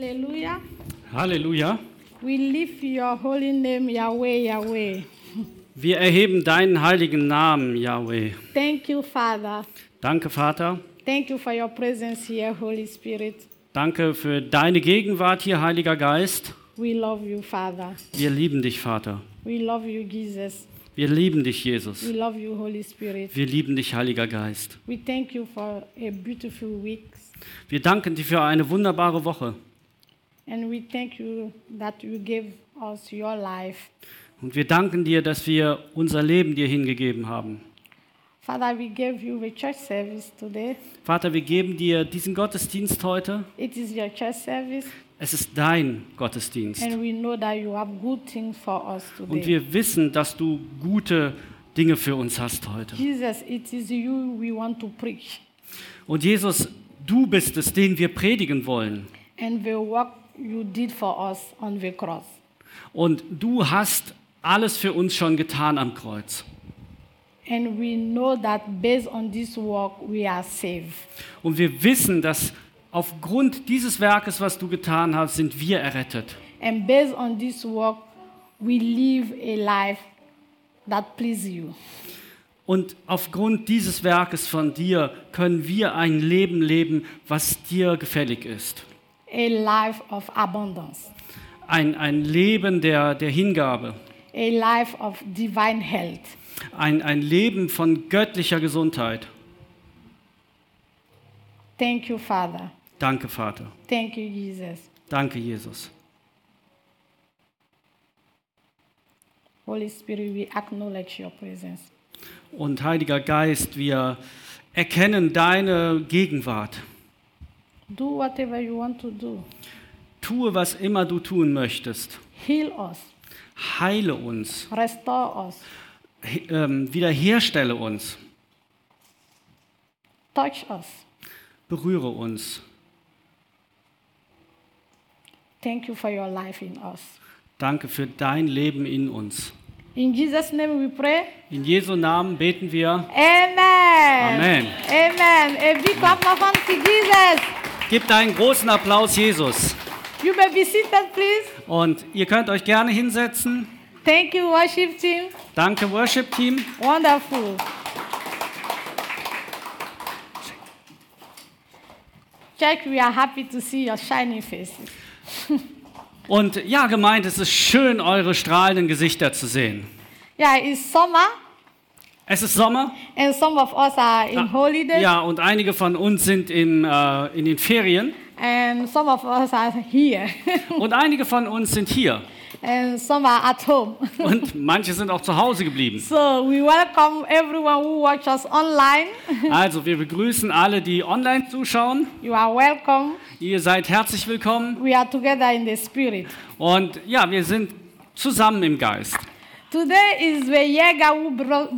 Hallelujah. Halleluja. We lift your holy name, Yahweh, Yahweh. Wir erheben deinen heiligen Namen, Yahweh. Thank you, Father. Danke, Vater. Thank you for your presence here, Holy Spirit. Danke für deine Gegenwart hier, Heiliger Geist. We love you, Father. Wir lieben dich, Vater. We love you, Jesus. Wir lieben dich, We Jesus. love you, Holy Spirit. Wir lieben dich, Heiliger Geist. We thank you for a beautiful week. Wir danken dir für eine wunderbare Woche. And we thank you that you gave us your life. Und wir danken dir, dass wir unser Leben dir hingegeben haben. Father, we gave you the church service today. Vater, wir geben dir diesen Gottesdienst heute. It is your church service, Es ist dein Gottesdienst. and we know that you have good things for us Und wir wissen, dass du gute Dinge für uns hast heute. Jesus, it is you we want to preach. Und Jesus, du bist es, den wir predigen wollen. and the work you did for us on the cross. Und du hast alles für uns schon getan am Kreuz. And we know that based on this work, we are saved. Und wir wissen, dass aufgrund dieses Werkes, was du getan hast, sind wir errettet. And based on this work, we live a life that pleases you. Und aufgrund dieses Werkes von dir können wir ein Leben leben, was dir gefällig ist. A life of abundance, Ein, ein Leben der, der Hingabe. a life of divine health. Ein, ein Leben von göttlicher Gesundheit. Thank you, Father. Danke, Vater. Thank you, Jesus. Danke, Jesus. Holy Spirit, we acknowledge your presence. Und Heiliger Geist, wir erkennen deine Gegenwart. Do whatever you want to do. Tue, was immer du tun möchtest. Heal us, Heile uns. restore us, He- ähm, wiederherstelle uns. touch us. Berühre uns. Thank you for your life in us. Danke für dein Leben in uns. In Jesus' name we pray. In Jesu Namen beten wir. Amen. Amen. Amen. A big clap of hands to Jesus. Gebt einen großen Applaus, Jesus. You may be seated, please. Und ihr könnt euch gerne hinsetzen. Thank you, worship team. Danke, Worship Team. Wonderful. Church, we are happy to see your shining faces. Und ja, gemeint, es ist schön, eure strahlenden Gesichter zu sehen. Yeah, it's summer, Es ist Sommer. and some of us are in holidays, Ja, und einige von uns sind in, äh, in den Ferien. and some of us are here, Und einige von uns sind hier. and some are at home. Und manche sind auch zu Hause geblieben. so we welcome everyone who watch us online. Also, wir begrüßen alle, die online zuschauen. you are welcome. Ihr seid herzlich willkommen. We are together in the spirit. Und ja, wir sind zusammen im Geist. Today is the Jäger who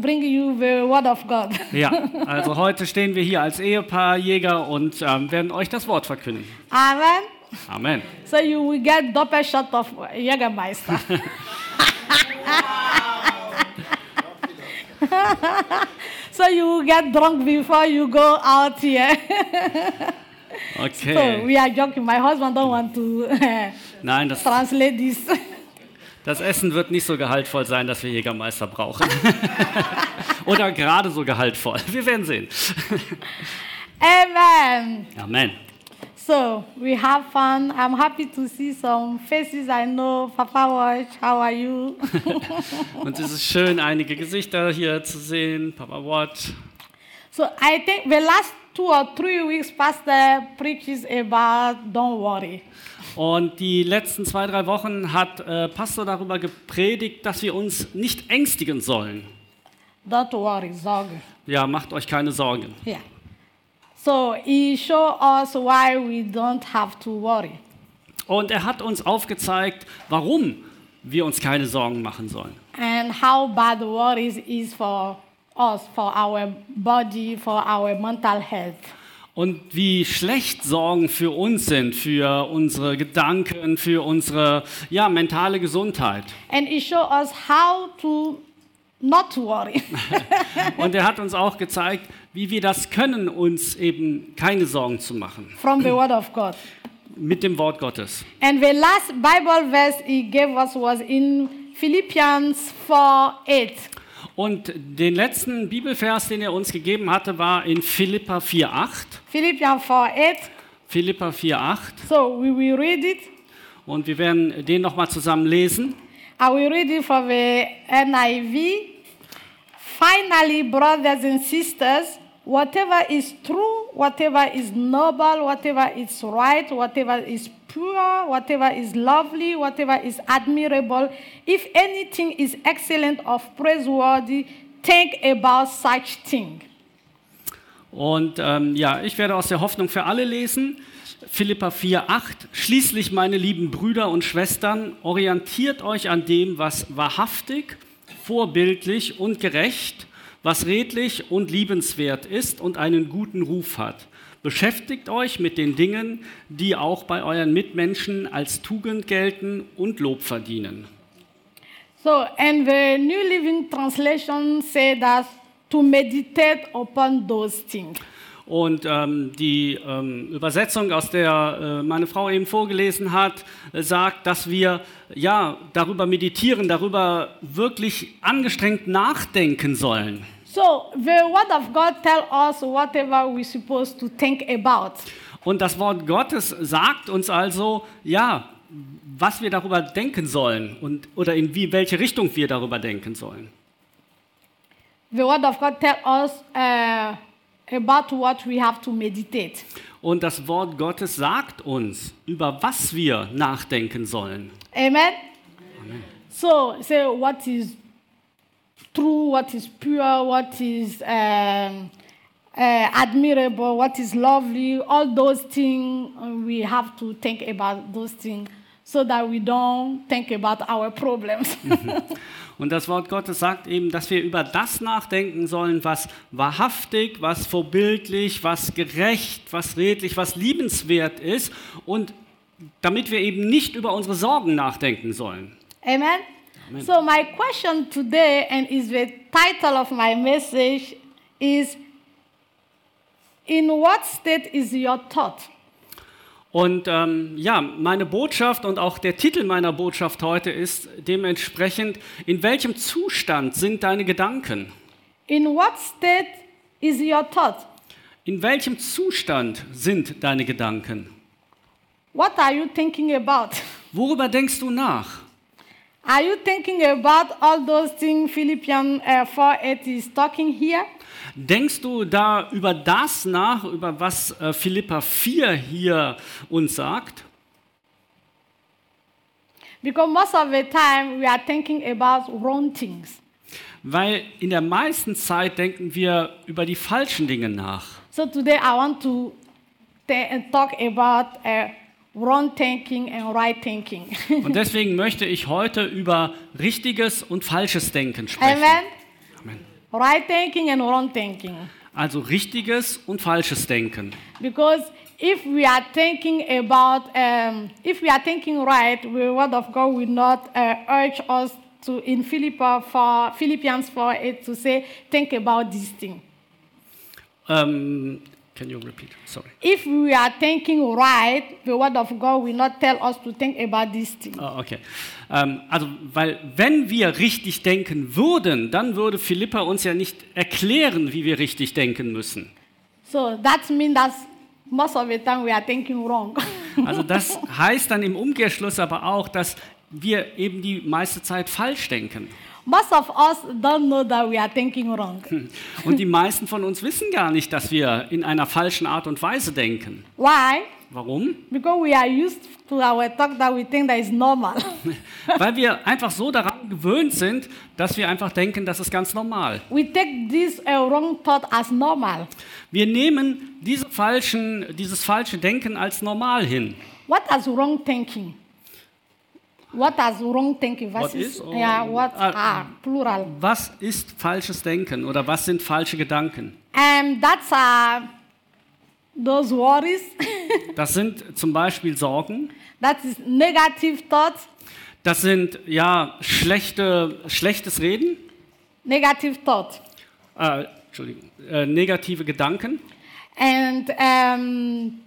bring you the word of God. Ja, also heute stehen wir hier als Ehepaar Jäger und ähm, werden euch das Wort verkünden. Amen. Amen. So you will get double shot of Jägermeister. so you will get drunk before you go out here. so Okay. we are joking. My husband don't want to Nein, das, translate this. Das Essen wird nicht so gehaltvoll sein, dass wir Jägermeister brauchen. Oder gerade so gehaltvoll. Wir werden sehen. Amen. Amen. So we have fun. I'm happy to see some faces I know. Papa Watch, how are you? Und es ist schön, einige Gesichter hier zu sehen. Papa Watt. so I think the last two or three weeks, Pastor preaches about don't worry. Und die letzten zwei, drei Wochen hat äh, Pastor darüber gepredigt, dass wir uns nicht ängstigen sollen. Don't worry, Sorge. Ja, macht euch keine Sorgen. Yeah. So he showed us why we don't have to worry. Und er hat uns aufgezeigt, warum wir uns keine Sorgen machen sollen. And how bad worries is for us, for our body, for our mental health. Und wie schlecht Sorgen für uns sind, für unsere Gedanken, für unsere ja, mentale Gesundheit. And he showed us how to not worry. Und er hat uns auch gezeigt, wie wir das können, uns eben keine Sorgen zu machen. from the Word of God. mit dem Wort Gottes. And the last Bible verse he gave us was in Philippians 4 8. Und den letzten Bibelvers, den er uns gegeben hatte, war in Philippa 4,8. Philippians 4 8. Philippa 4,8. So we will read it. Und wir werden den nochmal zusammen lesen. I will read it from the NIV. Finally, brothers and sisters, whatever is true, whatever is noble, whatever is right, whatever is pure, whatever is lovely, whatever is admirable, if anything is excellent or praiseworthy, think about such thing. Und ähm, ja, ich werde aus der Hoffnung für alle lesen. Philippa 4,8. Schließlich, meine lieben Brüder und Schwestern, orientiert euch an dem, was wahrhaftig, vorbildlich und gerecht, was redlich und liebenswert ist und einen guten Ruf hat. Beschäftigt euch mit den Dingen, die auch bei euren Mitmenschen als Tugend gelten und Lob verdienen. So, and the New Living Translation said that to meditate upon those things. Und ähm, die ähm, Übersetzung, aus der äh, meine Frau eben vorgelesen hat, äh, sagt, dass wir ja darüber meditieren, darüber wirklich angestrengt nachdenken sollen. So the word of God tell us whatever we're supposed to think about. Und das Wort Gottes sagt uns also, ja, was wir darüber denken sollen und oder in wie, welche Richtung wir darüber denken sollen. The word of God tell us uh, about what we have to meditate. Und das Wort Gottes sagt uns, über was wir nachdenken sollen. Amen. So say what is true, what is pure, what is um, uh, admirable, what is lovely. All those things uh, we have to think about those things so that we don't think about our problems. Und das Wort Gottes sagt eben, dass wir über das nachdenken sollen, was wahrhaftig, was vorbildlich, was gerecht, was redlich, was liebenswert ist und damit wir eben nicht über unsere Sorgen nachdenken sollen. Amen? Amen. So my question today, and is the title of my message, is in what state is your thought? Und ähm, ja, meine Botschaft und auch der Titel meiner Botschaft heute ist dementsprechend, in welchem Zustand sind deine Gedanken? In what state is your thought? In welchem Zustand sind deine Gedanken? What are you thinking about? Worüber denkst du nach? Are you thinking about all those things Philippians uh, 4 8 is talking here? Denkst du da über das nach, über was äh, Philippa 4 hier uns sagt? Because most of the time we are thinking about wrong things. Weil in der meisten Zeit denken wir über die falschen Dinge nach. So today I want to talk about uh, wrong thinking and right thinking. Und deswegen möchte ich heute über richtiges und falsches Denken sprechen. Amen. Amen. Right thinking and wrong thinking. Also richtiges und falsches Denken. Because if we are thinking about, um, if we are thinking right, the word of God will not uh, urge us to, in Philippa 4, Philippians 4 8, to say, think about this thing. Ähm, can you repeat? Sorry. If we are thinking right, the word of God will not tell us to think about this thing. Ah, okay. Ähm, also, weil wenn wir richtig denken würden, dann würde Philippa uns ja nicht erklären, wie wir richtig denken müssen. So that means that most of the time we are thinking wrong. Also das heißt dann im Umkehrschluss aber auch, dass wir eben die meiste Zeit falsch denken. Most of us don't know that we are thinking wrong. Und die meisten von uns wissen gar nicht, dass wir in einer falschen Art und Weise denken. Why? Warum? Because we are used to our talk that we think that is normal. Weil wir einfach so daran gewöhnt sind, dass wir einfach denken, das ist ganz normal. we take this uh, wrong thought as normal. Wir nehmen diese falschen, dieses falsche Denken als normal hin. What is wrong thinking? What is wrong thinking? What Versus, is yeah, what Ah, are plural? Was ist falsches Denken oder was sind falsche Gedanken? And that's uh, those worries. Das sind zum Beispiel Sorgen, that is negative thoughts. das sind ja schlechte, schlechtes Reden, Negative thoughts. äh, Entschuldigung, äh, negative Gedanken. And um,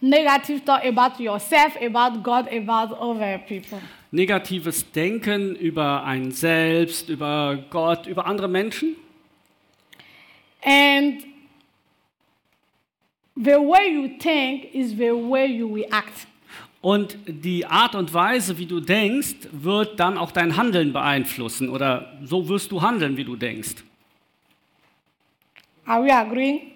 Negative thought about yourself, about God, about other people. Negatives Denken über ein Selbst, über Gott, über andere Menschen. And the way you think is the way you will act. Und die Art und Weise, wie du denkst, wird dann auch dein Handeln beeinflussen oder so wirst du handeln, wie du denkst. Are we agreeing?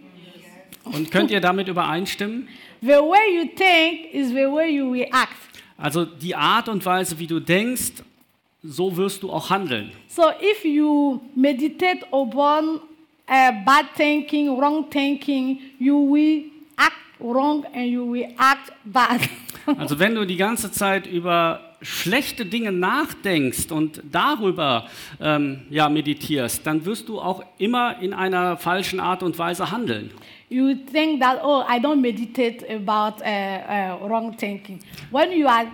Und könnt ihr damit übereinstimmen? The way you think is the way you will act. Also die Art und Weise, wie du denkst, so wirst du auch handeln. So if you meditate upon uh, bad thinking, wrong thinking, you will act wrong and you will act bad. Also wenn du die ganze Zeit über schlechte Dinge nachdenkst und darüber ähm, ja, meditierst, dann wirst du auch immer in einer falschen Art und Weise handeln. You think that oh i don't meditate about uh, uh, wrong thinking when you are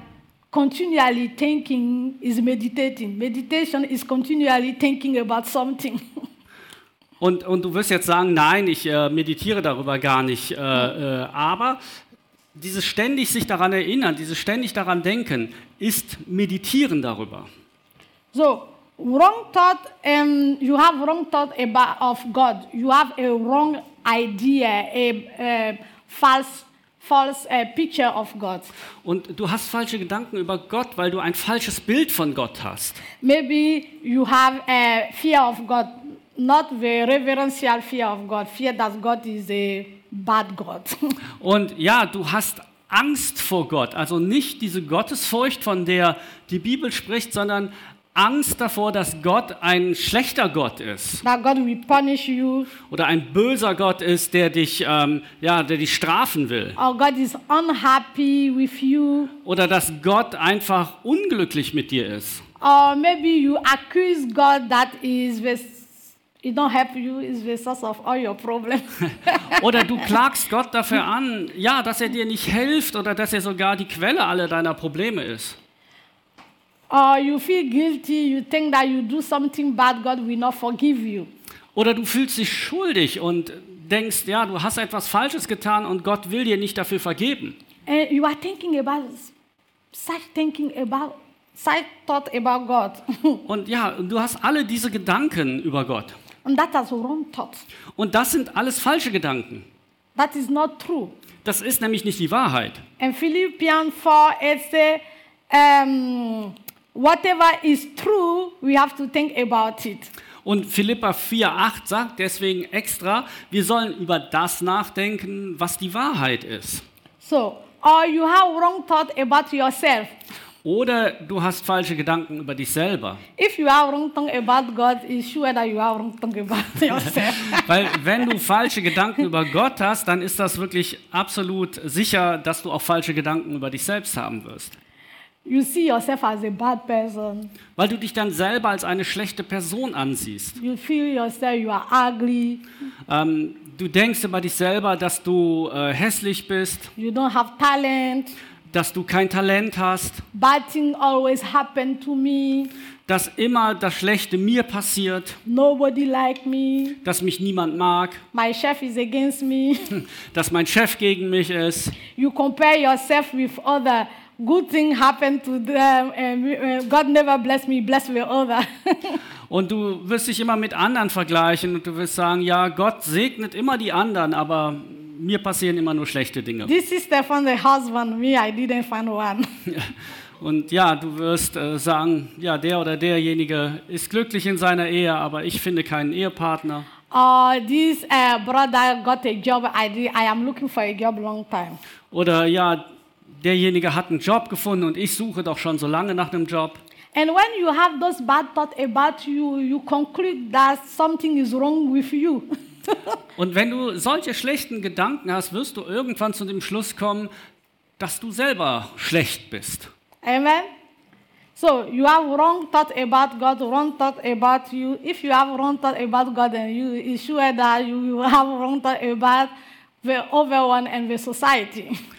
continually thinking is meditating meditation is continually thinking about something Und, und du wirst jetzt sagen, nein, ich äh, meditiere darüber gar nicht. Äh, äh, aber dieses ständig sich daran erinnern, dieses ständig daran denken, ist Meditieren darüber. so wrong thought um, you have wrong thought about of god you have a wrong idea a, a false false uh, picture of god. Und du hast falsche Gedanken über Gott, weil du ein falsches Bild von Gott hast. maybe you have a fear of god not the reverential fear of god fear that god is a bad god. Und ja, du hast Angst vor Gott, also nicht diese Gottesfurcht, von der die Bibel spricht, sondern Angst davor, dass Gott ein schlechter Gott ist. Oder ein böser Gott ist, der dich, ähm, ja, der dich strafen will. Or god is unhappy with you. Oder dass Gott einfach unglücklich mit dir ist. or maybe you accuse god that is he don't help you is the source of all your problems. Oder du klagst Gott dafür an, ja, dass er dir nicht hilft oder dass er sogar die Quelle aller deiner Probleme ist. Or you feel guilty you think that you do something bad god will not forgive you Oder du fühlst dich schuldig und denkst, ja, du hast etwas Falsches getan und Gott will dir nicht dafür vergeben. and you are thinking about such thinking about such thought about god Und ja, du hast alle diese Gedanken über Gott. and that is wrong thought Und das sind alles falsche Gedanken. that is not true Das ist nämlich nicht die Wahrheit. And Philippians 4 it say, um, whatever is true, we have to think about it. Und Philippa 4,8 sagt deswegen extra, wir sollen über das nachdenken, was die Wahrheit ist. So, or you have wrong thought about yourself. Oder du hast falsche Gedanken über dich selber. If you have wrong thought about God, it's sure that you have wrong thought about yourself. Weil wenn du falsche Gedanken über Gott hast, dann ist das wirklich absolut sicher, dass du auch falsche Gedanken über dich selbst haben wirst. You see yourself as a bad person. Weil du dich dann selber als eine schlechte Person ansiehst. You feel yourself you are ugly. Ähm, du denkst über dich selber, dass du äh, hässlich bist, You don't have talent. dass du kein Talent hast, Bad things always happen to me. dass immer das Schlechte mir passiert, Nobody like me. dass mich niemand mag, My chef is against me. dass mein Chef gegen mich ist. you compare yourself with other good thing happen to them and god never bless me bless with other Und du wirst dich immer mit anderen vergleichen und du wirst sagen, ja, Gott segnet immer die anderen, aber mir passieren immer nur schlechte Dinge. this sister found a husband me i didn't find one Und ja, du wirst äh, sagen, ja, der oder derjenige ist glücklich in seiner Ehe, aber ich finde keinen Ehepartner. uh, this uh, brother got a job I, did, I am looking for a job long time Oder ja, derjenige hat einen Job gefunden und ich suche doch schon so lange nach einem Job. and when you have those bad thoughts about you you conclude that something is wrong with you Und wenn du solche schlechten Gedanken hast, wirst du irgendwann zu dem Schluss kommen, dass du selber schlecht bist. amen so you have wrong thought about god wrong thought about you if you have wrong thought about god then you it's sure that you will have wrong thought about the other one and the society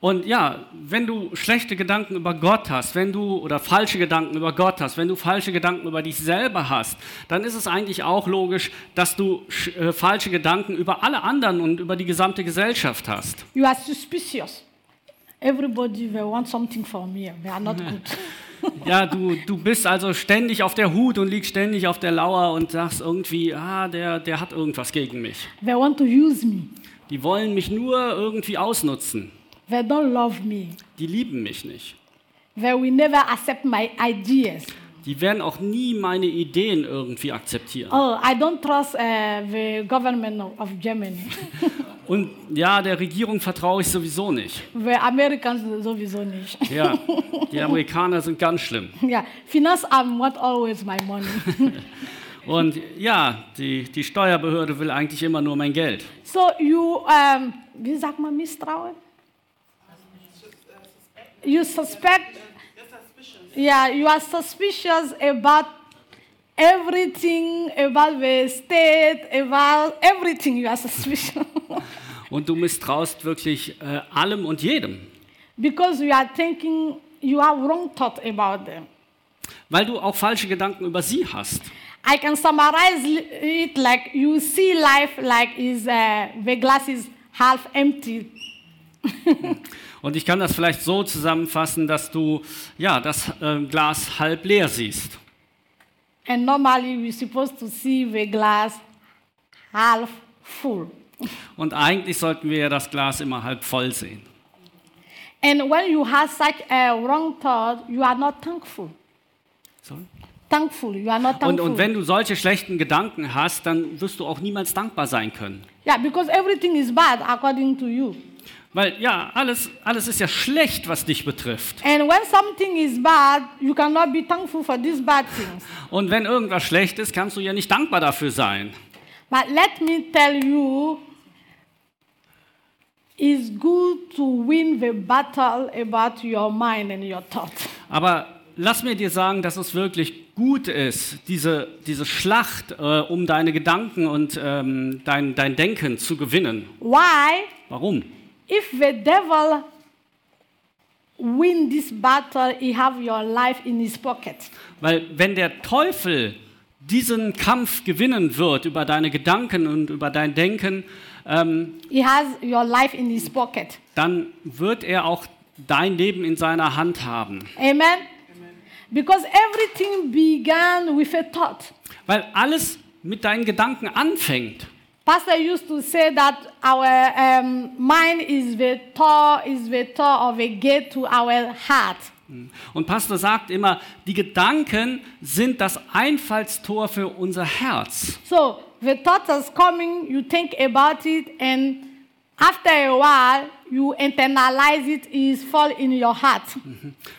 Und ja, wenn du schlechte Gedanken über Gott hast, wenn du oder falsche Gedanken über Gott hast, wenn du falsche Gedanken über dich selber hast, dann ist es eigentlich auch logisch, dass du äh, falsche Gedanken über alle anderen und über die gesamte Gesellschaft hast. you are suspicious Everybody they want something from me. They are not good. Ja, du, du bist also ständig auf der Hut und liegst ständig auf der Lauer und sagst irgendwie, ah, der, der hat irgendwas gegen mich. they want to use me. Die wollen mich nur irgendwie ausnutzen. They don't love me. Die lieben mich nicht. They will never accept my ideas. Die werden auch nie meine Ideen irgendwie akzeptieren. Oh, I don't trust uh, the government of, Germany. Und ja, der Regierung vertraue ich sowieso nicht. the Americans sowieso nicht. Ja, die Amerikaner sind ganz schlimm. yeah, Finanzamt want always my money. Und ja, die, die Steuerbehörde will eigentlich immer nur mein Geld. so you, um, wie sagt man Misstrauen? You suspect, yeah, you are suspicious about everything, about the state, about everything you are suspicious. Und du misstraust wirklich äh, allem und jedem. because you are thinking, you have wrong thought about them. Weil du auch falsche Gedanken über sie hast. I can summarize it like you see life like is uh, the glass is half empty. Und ich kann das vielleicht so zusammenfassen, dass du ja, das äh, Glas halb leer siehst. And normally we're supposed to see the glass half full. Und eigentlich sollten wir das Glas immer halb voll sehen. And when you have such a wrong thought, you are not thankful. So. Thankful, you are not Und, thankful. und wenn du solche schlechten Gedanken hast, dann wirst du auch niemals dankbar sein können. yeah, because everything is bad according to you. Weil ja, alles, alles ist ja schlecht, was dich betrifft. And when something is bad, you cannot be thankful for these bad things. Und wenn irgendwas schlecht ist, kannst du ja nicht dankbar dafür sein. But let me tell you, it's good to win the battle about your mind and your thought. Aber lass mir dir sagen, dass es wirklich gut ist, diese, diese Schlacht äh, um deine Gedanken und ähm, dein, dein Denken zu gewinnen. Why? Warum? If the devil win this battle, he have your life in his pocket. Weil wenn der Teufel diesen Kampf gewinnen wird über deine Gedanken und über dein Denken, ähm, He has your life in his pocket. dann wird er auch dein Leben in seiner Hand haben. Amen. Because everything began with a thought. Weil alles mit deinen Gedanken anfängt. Pastor used to say that our um, mind is the door, is the door of a gate to our heart. Und Pastor sagt immer, die Gedanken sind das Einfallstor für unser Herz. So the thought is coming, you think about it, and after a while, you internalize it, is fall in your heart.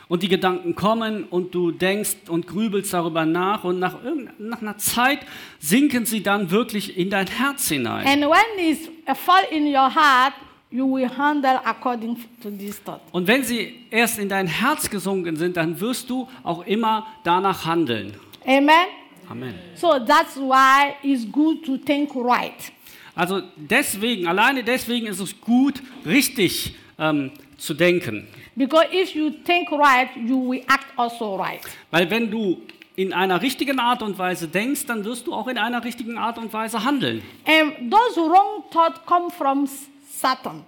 Und die Gedanken kommen und du denkst und grübelst darüber nach und nach, nach einer Zeit sinken sie dann wirklich in dein Herz hinein. And when it's a fall in your heart, you will handle according to this thought. Und wenn sie erst in dein Herz gesunken sind, dann wirst du auch immer danach handeln. Amen. Amen. So that's why it's good to think right. Also deswegen, alleine deswegen ist es gut, richtig ähm, zu denken. Because if you think right, you will act also right. Weil wenn du in einer richtigen Art und Weise denkst, dann wirst du auch in einer richtigen Art und Weise handeln. And those wrong thoughts come from Satan.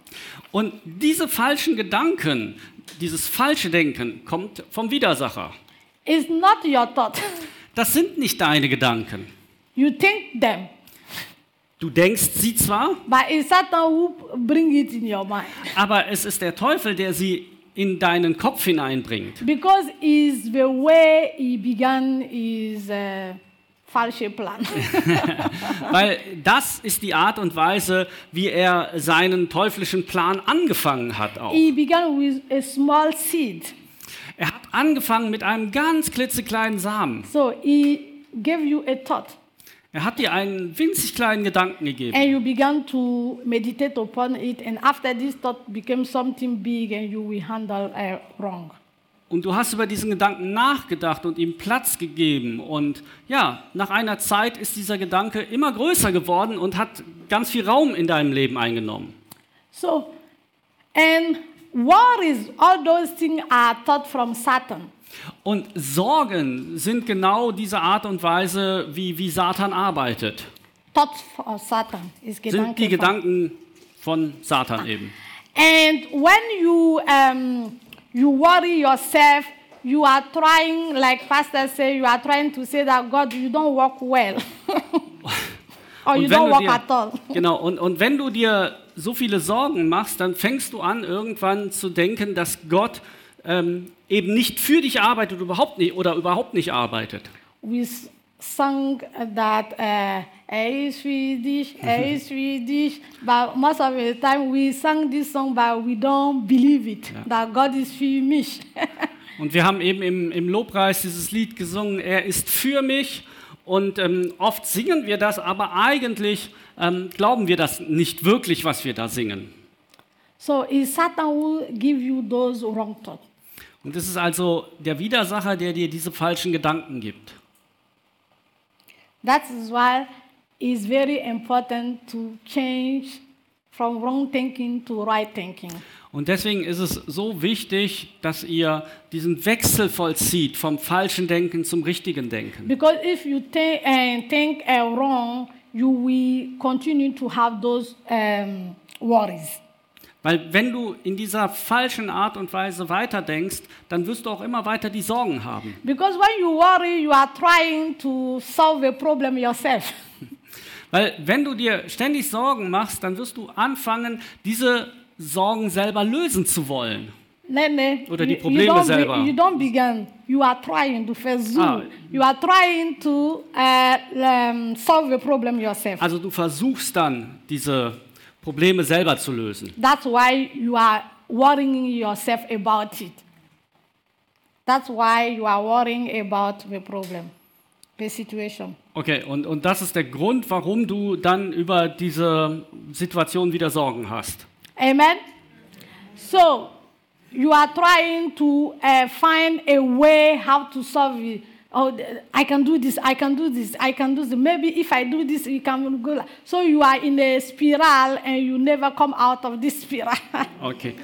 Und diese falschen Gedanken, dieses falsche Denken kommt vom Widersacher. It's not your thought. Das sind nicht deine Gedanken. you think them, Du denkst sie zwar, aber es ist der Teufel, der sie in deinen Kopf hineinbringt. Because it's the way he began his uh, falsche plan. Weil das ist die Art und Weise, wie er seinen teuflischen Plan angefangen hat auch. he began with a small seed. Er hat angefangen mit einem ganz klitzekleinen Samen. So he gave you a thought. Er hat dir einen winzig kleinen Gedanken gegeben. And you began to meditate upon it, and after this thought became something big, and you will handle uh, wrong. Und du hast über diesen Gedanken nachgedacht und ihm Platz gegeben. Und ja, nach einer Zeit ist dieser Gedanke immer größer geworden und hat ganz viel Raum in deinem Leben eingenommen. So, and worries, all those things are thought from Satan. Und Sorgen sind genau diese Art und Weise, wie, wie Satan arbeitet. Thoughts of Satan is Sind die Gedanken. Von Satan eben. And when you um, you worry yourself, you are trying, like Pastor say, you are trying to say that God, you don't work well, or you don't work dir- at all. Genau, und, und wenn du dir so viele Sorgen machst, dann fängst du an, irgendwann zu denken, dass Gott ähm, eben nicht für dich arbeitet überhaupt nicht, oder überhaupt nicht arbeitet. We sang that uh, er is Swedish, er is Swedish, but most of the time we sang this song, but we don't believe it that God is Finnish. Und wir haben eben im, im Lobpreis dieses Lied gesungen, er ist für mich. Und ähm, oft singen wir das, aber eigentlich ähm, glauben wir das nicht wirklich, was wir da singen. so it's Satan who give you those wrong thoughts. Und es ist also der Widersacher, der dir diese falschen Gedanken gibt. That is why it's very important to change from wrong thinking to right thinking. Und deswegen ist es so wichtig, dass ihr diesen Wechsel vollzieht vom falschen Denken zum richtigen Denken. Because if you think, uh, think uh, wrong, you will continue to have those um, worries. Weil wenn du in dieser falschen Art und Weise weiterdenkst, dann wirst du auch immer weiter die Sorgen haben. Because when you worry, you are trying to solve a problem yourself. Weil wenn du dir ständig Sorgen machst, dann wirst du anfangen, diese Sorgen selber lösen zu wollen. No, no. Oder die you- you Probleme don't selber. you don't begin. You are trying to versuch. Ah. You are trying to uh, um, solve a problem yourself. Also du versuchst dann, diese Probleme selber zu lösen. That's why you are worrying yourself about it. That's why you are worrying about the problem, the situation. Okay, und, und das ist der Grund, warum du dann über diese Situation wieder Sorgen hast. Amen. So you are trying to uh, find a way how to solve it. Oh, I can do this. I can do this. I can do this. Maybe if I do this, you can go. So you are in a spiral and you never come out of this spiral. Okay.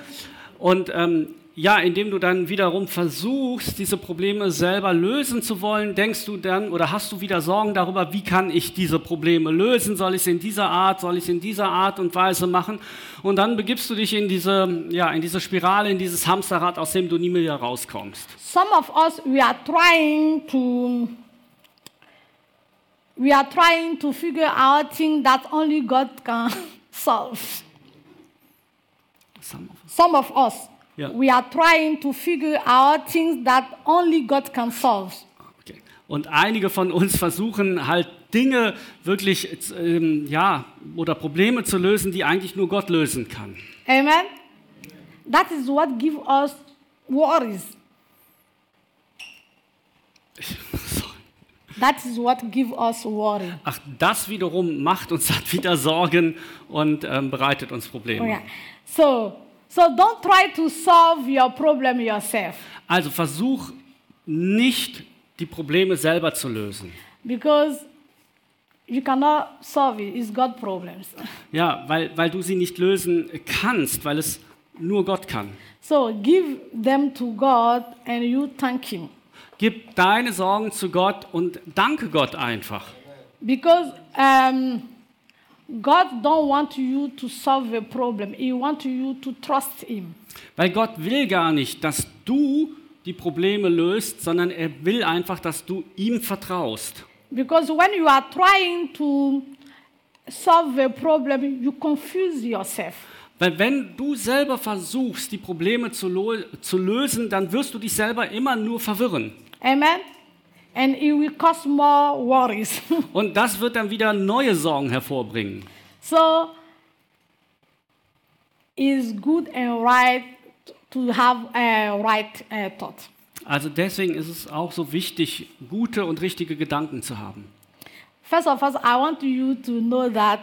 Und ähm, um, ja, indem du dann wiederum versuchst, diese Probleme selber lösen zu wollen, denkst du dann oder hast du wieder Sorgen darüber, wie kann ich diese Probleme lösen? Soll ich es in dieser Art, soll ich es in dieser Art und Weise machen? Und dann begibst du dich in diese, ja, in diese Spirale, in dieses Hamsterrad, aus dem du nie mehr rauskommst. Some of us we are trying to we are trying to figure out things that only God can solve. Some of us Yeah. we are trying to figure out things that only God can solve. Okay. Und einige von uns versuchen halt Dinge wirklich, ähm, ja, oder Probleme zu lösen, die eigentlich nur Gott lösen kann. Amen. That is what give us worries. That is what give us worry. Ach, das wiederum macht uns dann wieder Sorgen und ähm, bereitet uns Probleme. Oh, yeah. So, so don't try to solve your problem yourself Also versuch nicht, die Probleme selber zu lösen. because you cannot solve it. It's God problems. Ja, weil, weil du sie nicht lösen kannst, weil es nur Gott kann. So give them to God and you thank Him Gib deine Sorgen zu Gott und danke Gott einfach. because um, God don't want you to solve a problem. He wants you to trust Him. Weil Gott will gar nicht, dass du die Probleme löst, sondern er will einfach, dass du ihm vertraust. Because when you are trying to solve a problem, you confuse yourself. Weil wenn du selber versuchst, die Probleme zu, zu lösen, dann wirst du dich selber immer nur verwirren. Amen. And it will cause more worries. Und das wird dann wieder neue Sorgen hervorbringen. so it's good and right to have a right uh, thought. Also deswegen ist es auch so wichtig, gute und richtige Gedanken zu haben. First of all, I want you to know that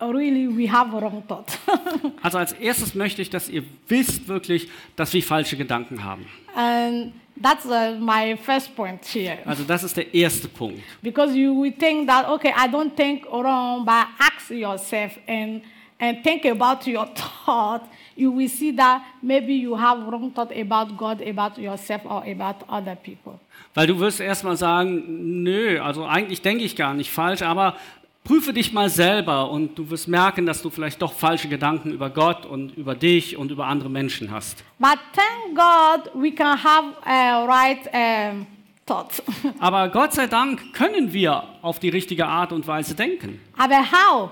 really we have wrong thought. Also als erstes möchte ich, dass ihr wisst wirklich, dass wir falsche Gedanken haben. and that's uh, my first point here. Also das ist der erste Punkt. Because you will think that, okay, I don't think wrong, but ask yourself and, and think about your thought. You will see that maybe you have wrong thought about God, about yourself, or about other people. Weil du wirst erstmal sagen, nö, also eigentlich denke ich gar nicht falsch, aber prüfe dich mal selber und du wirst merken, dass du vielleicht doch falsche Gedanken über Gott und über dich und über andere Menschen hast. But thank God we can have uh, right um, thoughts. Aber Gott sei Dank können wir auf die richtige Art und Weise denken. but how?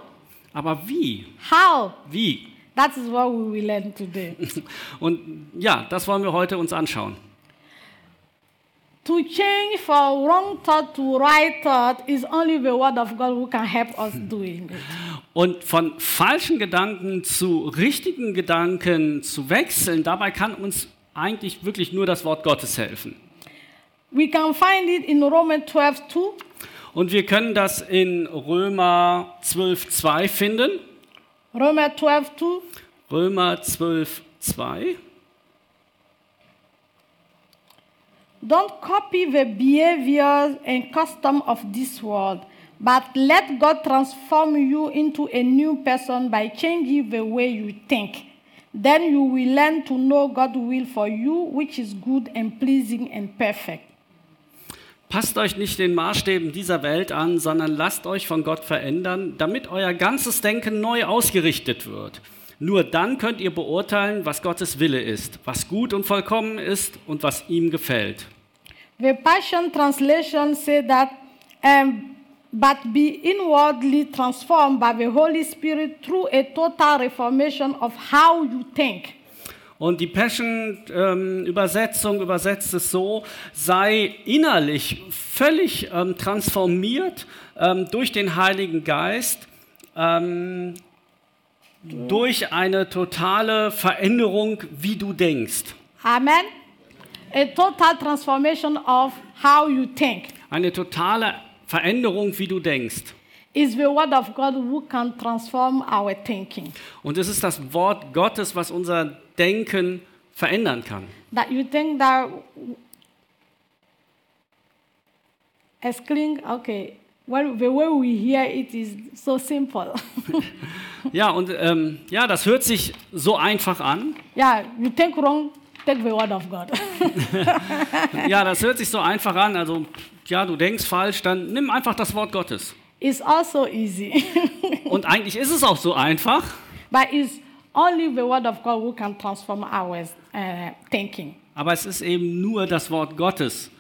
Aber wie? How? Wie? That is what we will learn today. Und ja, das wollen wir heute uns anschauen. To change from wrong thought to right thought is only the word of God who can help us doing it. Und von falschen Gedanken zu richtigen Gedanken zu wechseln, dabei kann uns eigentlich wirklich nur das Wort Gottes helfen. We can find it in Romans 12 2. Und wir können das in Römer 12,2 finden. Romans 12 2. Römer 12,2. Don't copy the behavior and custom of this world, but let God transform you into a new person by changing the way you think. Then you will learn to know God's will for you, which is good and pleasing and perfect. Passt euch nicht den Maßstäben dieser Welt an, sondern lasst euch von Gott verändern, damit euer ganzes Denken neu ausgerichtet wird. Nur dann könnt ihr beurteilen, was Gottes Wille ist, was gut und vollkommen ist und was ihm gefällt. The Passion Translation said that, um, but be inwardly transformed by the Holy Spirit through a total reformation of how you think. Und die Passion-Übersetzung übersetzt es so, sei innerlich völlig ähm, transformiert ähm, durch den Heiligen Geist, ähm, durch eine totale Veränderung, wie du denkst. Amen. A total transformation of how you think Eine totale Veränderung, wie du denkst. is the word of God who can transform our thinking. Und es ist das Wort Gottes, was unser Denken verändern kann. That you think that as clean, okay. Well, the way we hear it is so simple. Ja, und ähm, ja, das hört sich so einfach an. yeah, you think wrong, take the word of God. Ja, das hört sich so einfach an. Also, ja, du denkst falsch, dann nimm einfach das Wort Gottes. it's also easy. Und eigentlich ist es auch so einfach, but it's only the word of God who can transform our uh, thinking. aber es ist eben nur das Wort Gottes,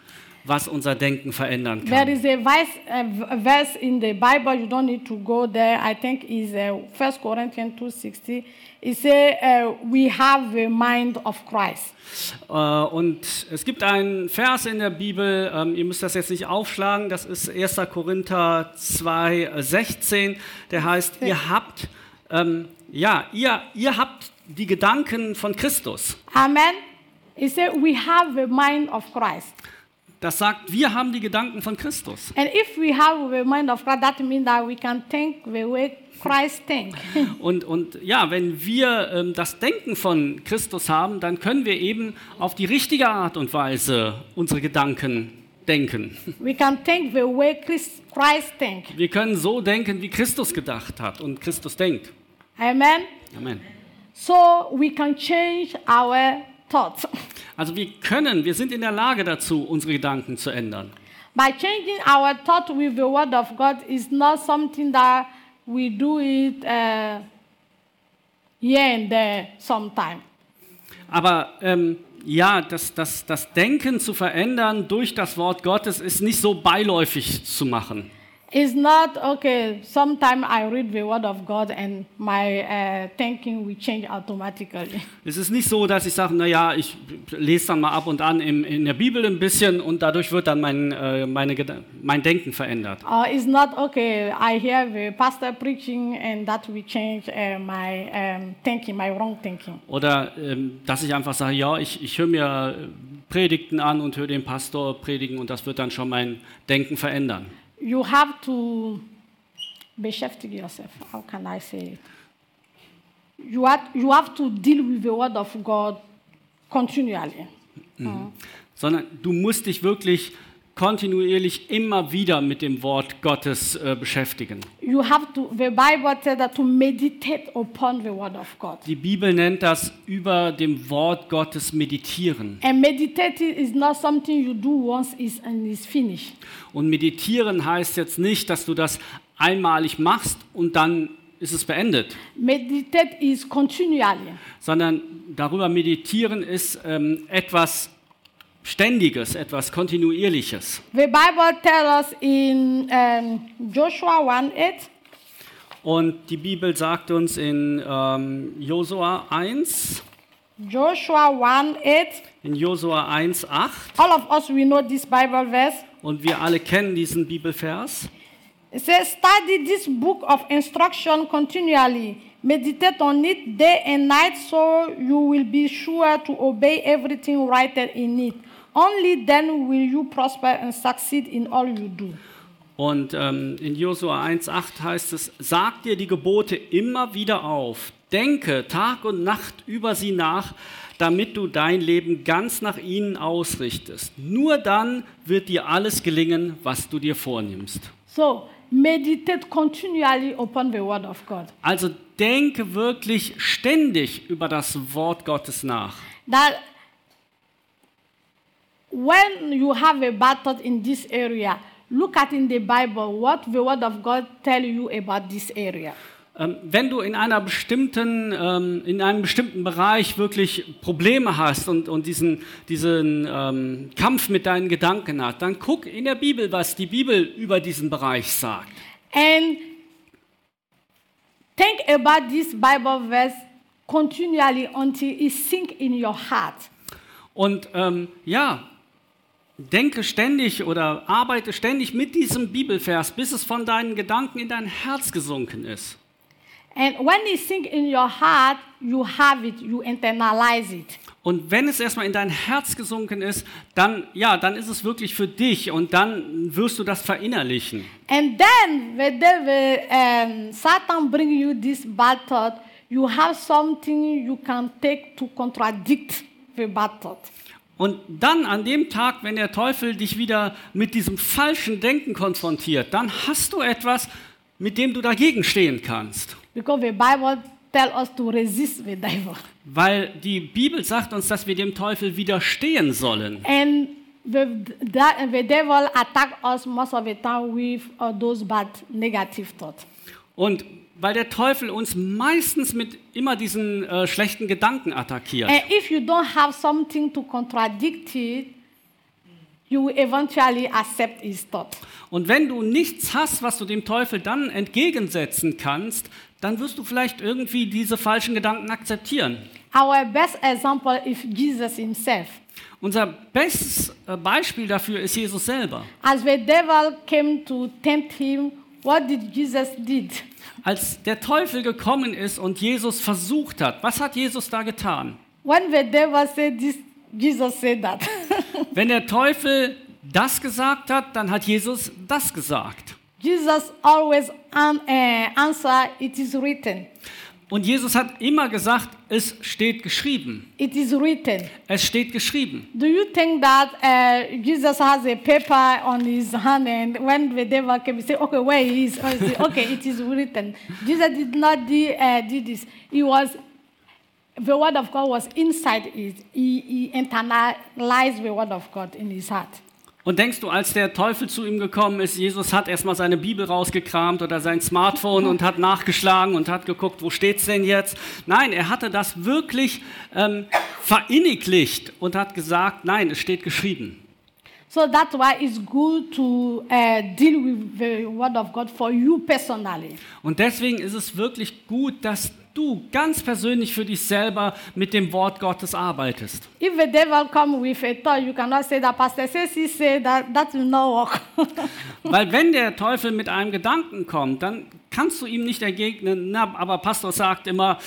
was unser Denken verändern There kann. is a verse, a verse in the Bible. You don't need to go there. I think is uh, First Corinthians two sixty. It say uh, we have the mind of Christ. Äh, Und es gibt einen Vers in der Bibel, ähm, ihr müsst das jetzt nicht aufschlagen, das ist 1. Korinther 2, äh, 16, der heißt, ihr habt, ähm, ja, ihr, ihr habt die Gedanken von Christus. Amen. It say we have the mind of Christ. Das sagt, wir haben die Gedanken von Christus. And if we have the mind of Christ, that means that we can think the way Christ think. Und, und ja, wenn wir ähm, das Denken von Christus haben, dann können wir eben auf die richtige Art und Weise unsere Gedanken denken. we can think the way Christ, Christ think. Wir können so denken, wie Christus gedacht hat und Christus denkt. Amen. Amen. So we can change our thoughts. Also wir können, wir sind in der Lage dazu, unsere Gedanken zu ändern. By changing our thought with the word of God is not something that we do it uh, here and there sometime. Aber ähm, ja, das, das, das Denken zu verändern durch das Wort Gottes ist nicht so beiläufig zu machen. It's not okay. Sometimes I read the word of God and my uh, thinking will change automatically. Es ist nicht so, dass ich sage, naja, ich lese dann mal ab und an im, in der Bibel ein bisschen und dadurch wird dann mein, äh, meine, mein Denken verändert. Or it's not okay. I hear the pastor preaching and that will change uh, my um, thinking, my wrong thinking. Oder ähm, dass ich einfach sage, ja, ich, ich höre mir Predigten an und höre den Pastor predigen und das wird dann schon mein Denken verändern. You have to beschäftige yourself. How can I say it? You have, you have to deal with the word of God continually. Mhm. Sondern du musst dich wirklich kontinuierlich immer wieder mit dem Wort Gottes äh, beschäftigen. You have to, the Bible says that to meditate upon the word of God. Die Bibel nennt das über dem Wort Gottes meditieren. And meditating is not something you do once is and is finished. Und meditieren heißt jetzt nicht, dass du das einmalig machst und dann ist es beendet, Meditate is continually. sondern darüber meditieren ist ähm, etwas Ständiges, etwas Kontinuierliches. The Bible tells us in um, Joshua 1 8, Und die Bibel sagt uns in ähm, Josua 1, Joshua 1 8, in Josua 1, 8, all of us we know this Bible verse. und wir alle kennen diesen Bibelvers. It says, Study this book of instruction continually. Meditate on it day and night so you will be sure to obey everything written in it. Only then will you prosper and succeed in all you do. Und ähm, in Josua 1,8 heißt es: Sag dir die Gebote immer wieder auf, denke Tag und Nacht über sie nach, damit du dein Leben ganz nach ihnen ausrichtest. Nur dann wird dir alles gelingen, was du dir vornimmst. So, meditate continually upon the word of God. Also denke wirklich ständig über das Wort Gottes nach. That when you have a battle in this area, look at in the Bible what the word of God tell you about this area. Ähm, wenn du in, einer bestimmten, ähm, in einem bestimmten Bereich wirklich Probleme hast und, und diesen, diesen ähm, Kampf mit deinen Gedanken hast, dann guck in der Bibel, was die Bibel über diesen Bereich sagt. And think about this Bible verse continually until it sink in your heart. Und ähm, ja, denke ständig oder arbeite ständig mit diesem Bibelvers, bis es von deinen Gedanken in dein Herz gesunken ist. And when it sink in your heart, you have it, you internalize it. Und wenn es erstmal in dein Herz gesunken ist, dann ja, dann ist es wirklich für dich und dann wirst du das verinnerlichen. And then the devil, um, Satan bring you this bad thought, you have something you can take to contradict the bad thought. Und dann an dem Tag, wenn der Teufel dich wieder mit diesem falschen Denken konfrontiert, dann hast du etwas, mit dem du dagegen stehen kannst. Because the Bible tell us to resist the devil. Weil die Bibel sagt uns, dass wir dem Teufel widerstehen sollen. And the, the devil attack us most of the time with uh, those bad negative thoughts. Und weil der Teufel uns meistens mit immer diesen äh, schlechten Gedanken attackiert. And if you don't have something to contradict it, you will eventually accept his thought. Und wenn du nichts hast, was du dem Teufel dann entgegensetzen kannst, dann wirst du vielleicht irgendwie diese falschen Gedanken akzeptieren. Our best example is Jesus himself. Unser bestes äh, Beispiel dafür ist Jesus selber. As the devil came to tempt him, what did Jesus did? Als der Teufel gekommen ist und Jesus versucht hat, was hat Jesus da getan? When the devil said this, Jesus said that. Wenn der Teufel das gesagt hat, dann hat Jesus das gesagt. Jesus always an, uh, answer, it is written. Und Jesus hat immer gesagt, es steht geschrieben. It is written. Es steht geschrieben. Do you think that uh, Jesus has a paper on his hand and when the devil came, he said, okay, where he is? It? Okay, it is written. Jesus did not do, uh, do this. He was, the word of God was inside it. He, he internalized the word of God in his heart. Und denkst du, als der Teufel zu ihm gekommen ist, Jesus hat erstmal seine Bibel rausgekramt oder sein Smartphone und hat nachgeschlagen und hat geguckt, wo steht's denn jetzt? Nein, er hatte das wirklich ähm, verinniglicht und hat gesagt, nein, es steht geschrieben. So that's why it's good to uh, deal with the word of God for you personally. Und deswegen ist es wirklich gut, dass du ganz persönlich für dich selber mit dem Wort Gottes arbeitest. If the devil come with a thought, you cannot say that pastor says he said that that will not work. Weil wenn der Teufel mit einem Gedanken kommt, dann kannst du ihm nicht ergegnen, na, aber Pastor sagt immer,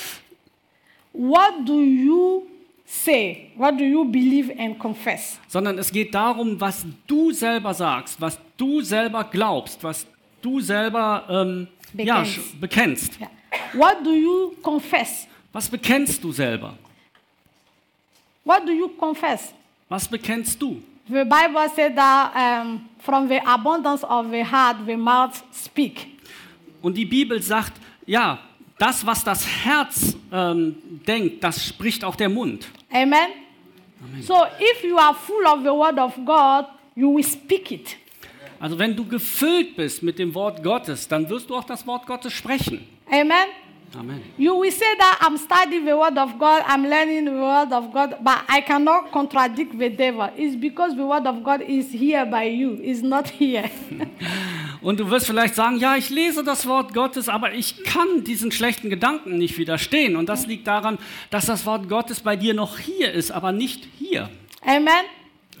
what do you say? What do you believe and confess? sondern es geht darum, was du selber sagst, was du selber glaubst, was du selber ähm, ja, Bekennst. sch- bekennst. Yeah. What do you confess? Was bekennst du selber? What do you confess? Was bekennst du? The Bible said that um, from the abundance of the heart, the mouth speak. Und die Bibel sagt, ja, das, was das Herz ähm, denkt, das spricht auch der Mund. Amen? So if you are full of the word of God, you will speak it. Also wenn du gefüllt bist mit dem Wort Gottes, dann wirst du auch das Wort Gottes sprechen. Amen. Amen. You will say that I'm studying the word of God, I'm learning the word of God, but I cannot contradict the devil. It's because the word of God is here by you, it's not here. Und du wirst vielleicht sagen, ja, ich lese das Wort Gottes, aber ich kann diesen schlechten Gedanken nicht widerstehen. Und das liegt daran, dass das Wort Gottes bei dir noch hier ist, aber nicht hier. Amen.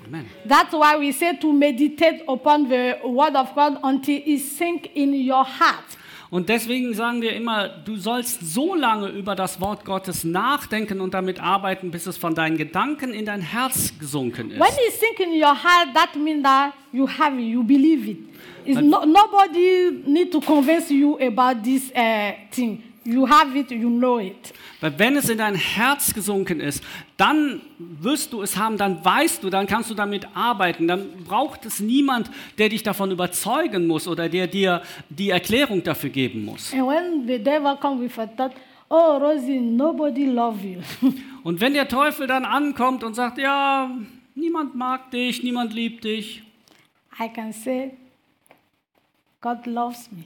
Amen. That's why we say to meditate upon the word of God until it sink in your heart. Und deswegen sagen wir immer, du sollst so lange über das Wort Gottes nachdenken und damit arbeiten, bis es von deinen Gedanken in dein Herz gesunken ist. When it sink in your heart, that means that you have it, you believe it. It's no, nobody need to convince you about this uh, thing. You have it, you know it. Weil wenn es in dein Herz gesunken ist, dann wirst du es haben, dann weißt du, dann kannst du damit arbeiten. Dann braucht es niemand, der dich davon überzeugen muss oder der dir die Erklärung dafür geben muss. And when the devil come with a thought, oh Rosie, nobody love you. Und wenn der Teufel dann ankommt und sagt, ja, niemand mag dich, niemand liebt dich, I can say, God loves me.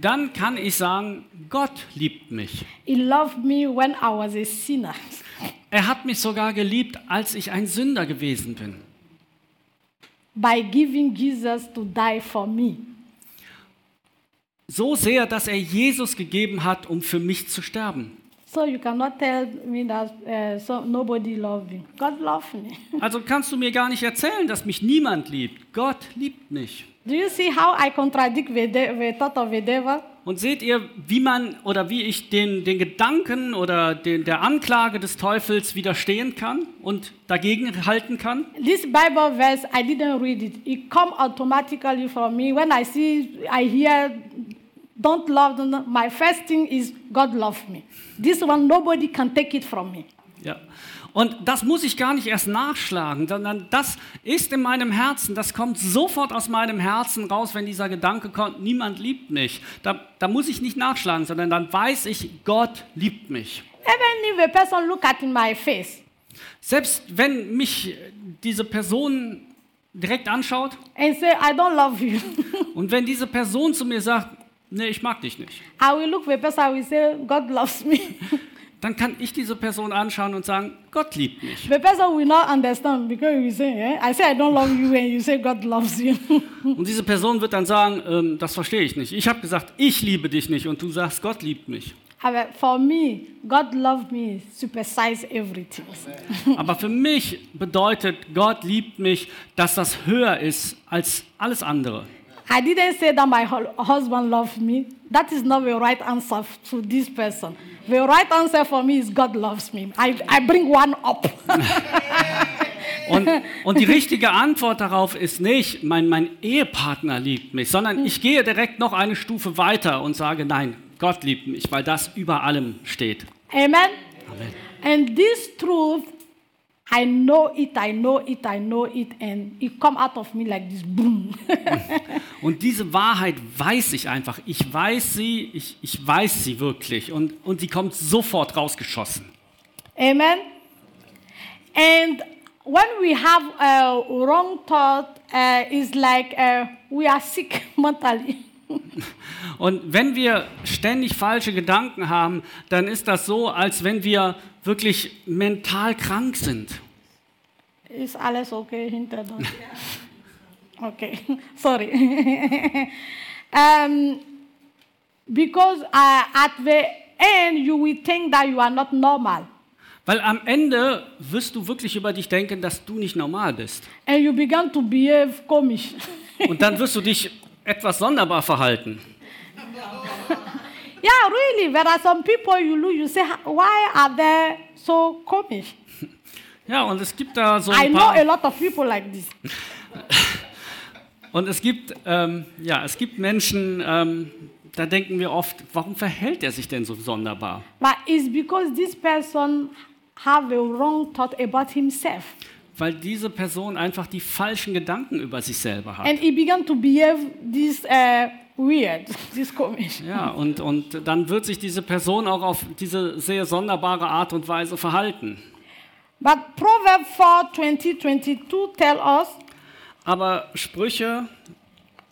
Dann kann ich sagen, Gott liebt mich. He loved me when I was a sinner. Er hat mich sogar geliebt, als ich ein Sünder gewesen bin. By giving Jesus to die for me. So sehr, dass er Jesus gegeben hat, um für mich zu sterben. So you cannot tell me that uh, so nobody love you. God love me. Also kannst du mir gar nicht erzählen, dass mich niemand liebt. Gott liebt mich. Do you see how I contradict the, the thought of the devil? Und seht ihr, wie man oder wie ich den, den Gedanken oder den, der Anklage des Teufels widerstehen kann und dagegen halten kann? This Bible verse, I didn't read it. It come automatically from me. When I see, I hear, don't love them, my first thing is God love me. This one, nobody can take it from me. Ja. Und das muss ich gar nicht erst nachschlagen, sondern das ist in meinem Herzen, das kommt sofort aus meinem Herzen raus, wenn dieser Gedanke kommt, niemand liebt mich. Da, da muss ich nicht nachschlagen, sondern dann weiß ich, Gott liebt mich. Even if a person look at my face Selbst wenn mich diese Person direkt anschaut and say, I don't love you, und wenn diese Person zu mir sagt, nee, ich mag dich nicht, I will look for a person, I will say, God loves me. dann kann ich diese Person anschauen und sagen, Gott liebt mich. the person will not understand because you say, eh? I say, I don't love you, and you say, God loves you. Und diese Person wird dann sagen, ähm, das verstehe ich nicht. Ich habe gesagt, ich liebe dich nicht und du sagst, Gott liebt mich. Aber for me, God loved me, supersize everything. Aber für mich bedeutet, Gott liebt mich, dass das höher ist als alles andere. I didn't say that my hu- husband loved me. That is not the right answer to this person. The right answer for me is God loves me. I, I bring one up. Und, und die richtige Antwort darauf ist nicht, mein, mein Ehepartner liebt mich, sondern ich gehe direkt noch eine Stufe weiter und sage, nein, Gott liebt mich, weil das über allem steht. Amen? Amen. And this truth, I know it, I know it, I know it, and it come out of me like this, boom. Und diese Wahrheit weiß ich einfach. Ich weiß sie, ich, ich weiß sie wirklich. Und, und sie kommt sofort rausgeschossen. Amen? And when we have a wrong thought, uh, it's like uh, we are sick mentally. Und wenn wir ständig falsche Gedanken haben, dann ist das so, als wenn wir wirklich mental krank sind. Is alles okay hinter das? okay, sorry. um, because uh, at the end you will think that you are not normal, Weil am Ende wirst du wirklich über dich denken, dass du nicht normal bist. and you begin to behave komisch. Und dann wirst du dich etwas sonderbar verhalten. yeah, really. There are some people you look, you say, why are they so komisch? Ja, und es gibt da so I ein know a paar. lot of people like this. Und es gibt, ähm, ja, es gibt Menschen, ähm, da denken wir oft, warum verhält er sich denn so sonderbar? But it's because this person have a wrong thought about himself. Weil diese Person einfach die falschen Gedanken über sich selber hat. And he began to behave this uh, weird, this komisch. Ja, und, und dann wird sich diese Person auch auf diese sehr sonderbare Art und Weise verhalten. But Proverbs 4 20, 22 tell us Aber Sprüche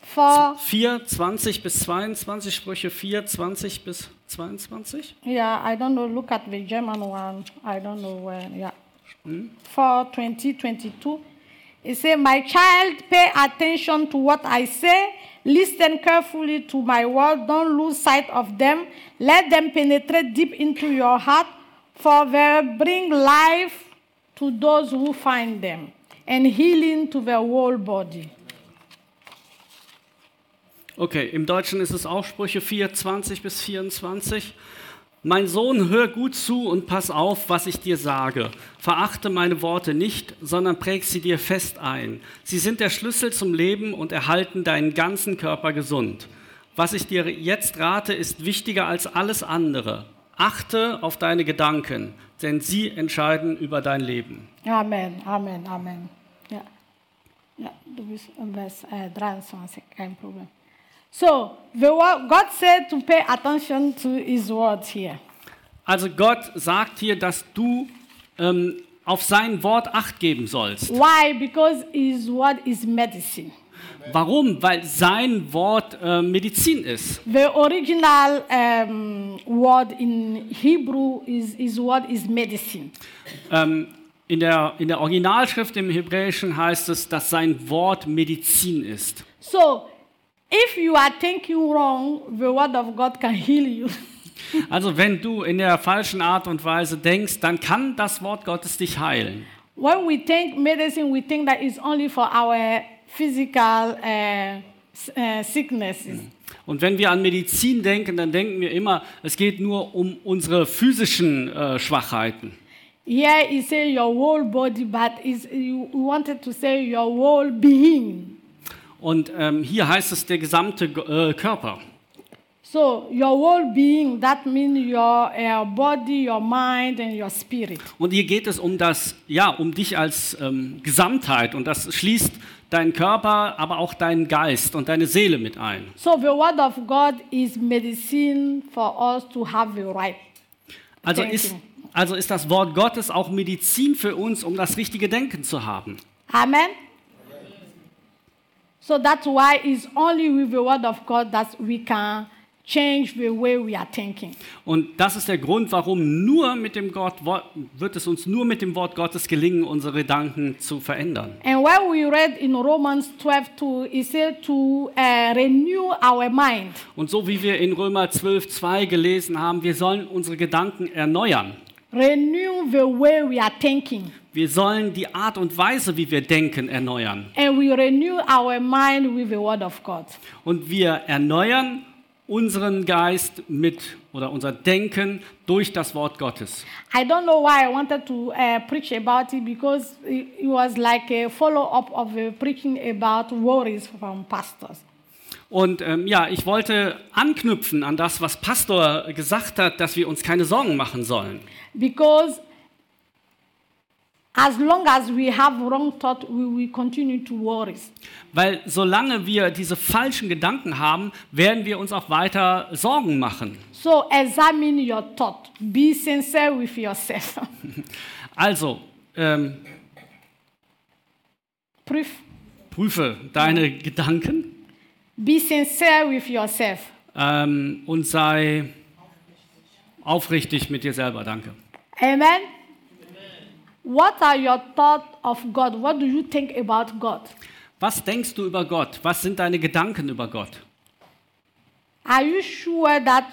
For 4, 20 bis 22, Sprüche 4, 20 bis 22. yeah, I don't know. Look at the German one. I don't know where. Yeah, for 2022, it says, "My child, pay attention to what I say. Listen carefully to my words. Don't lose sight of them. Let them penetrate deep into your heart, for they bring life to those who find them, and healing to the whole body." Okay, im Deutschen ist es auch Sprüche 4, 20 bis 24. Mein Sohn, hör gut zu und pass auf, was ich dir sage. Verachte meine Worte nicht, sondern präg sie dir fest ein. Sie sind der Schlüssel zum Leben und erhalten deinen ganzen Körper gesund. Was ich dir jetzt rate, ist wichtiger als alles andere. Achte auf deine Gedanken, denn sie entscheiden über dein Leben. Amen, Amen, Amen. Ja, ja du bist im Vers äh, 23, kein Problem. So, the word, God said to pay attention to His word here. Also Gott sagt hier, dass du ähm, auf sein Wort acht geben sollst. Why? Because His word is medicine. Warum? Weil sein Wort äh, Medizin ist. The original um, word in Hebrew is His word is medicine. Ähm, in, der, in der Originalschrift im Hebräischen heißt es, dass sein Wort Medizin ist. So, if you are thinking wrong, the word of God can heal you. Also wenn du in der falschen Art und Weise denkst, dann kann das Wort Gottes dich heilen. when we think medicine, we think that it's only for our physical uh, uh, sicknesses. Und wenn wir an Medizin denken, dann denken wir immer, es geht nur um unsere physischen äh, Schwachheiten. Here he say your whole body, but you wanted to say your whole being. Und ähm, hier heißt es der gesamte äh, Körper. So your whole being, that means your uh, body, your mind, and your spirit. Und hier geht es um das, ja, um dich als ähm, Gesamtheit. Und das schließt deinen Körper, aber auch deinen Geist und deine Seele mit ein. So the word of God is medicine for us to have the right. Also ist, also ist das Wort Gottes auch Medizin für uns, um das richtige Denken zu haben. Amen. So that's why it's only with the word of God that we can change the way we are thinking. Und das ist der Grund, warum nur mit dem Gott, wird es uns nur mit dem Wort Gottes gelingen, unsere Gedanken zu verändern. And when we read in Romans 12 2, it said to uh, renew our mind. Und so wie wir in Römer 12, 2 gelesen haben, wir sollen unsere Gedanken erneuern. Renew the way we are thinking. Wir sollen die Art und Weise, wie wir denken, erneuern. And we renew our mind with the word of God. Und wir erneuern unseren Geist mit oder unser Denken durch das Wort Gottes. I don't know why I wanted to uh, preach about it because it, was like a follow up of the preaching about worries from pastors. Und ähm, ja, ich wollte anknüpfen an das, was Pastor gesagt hat, dass wir uns keine Sorgen machen sollen. Because as long as we have wrong thought, we will continue to worry. Weil solange wir diese falschen Gedanken haben, werden wir uns auch weiter Sorgen machen. So examine your thought. Be sincere with yourself. Also, ähm, Proof. prüfe deine Gedanken Be sincere with yourself. ähm, und sei aufrichtig mit dir selber. Danke. Amen. What are your thoughts of God? What do you think about God? Was denkst du über Gott? Was sind deine Gedanken über Gott? Are you sure that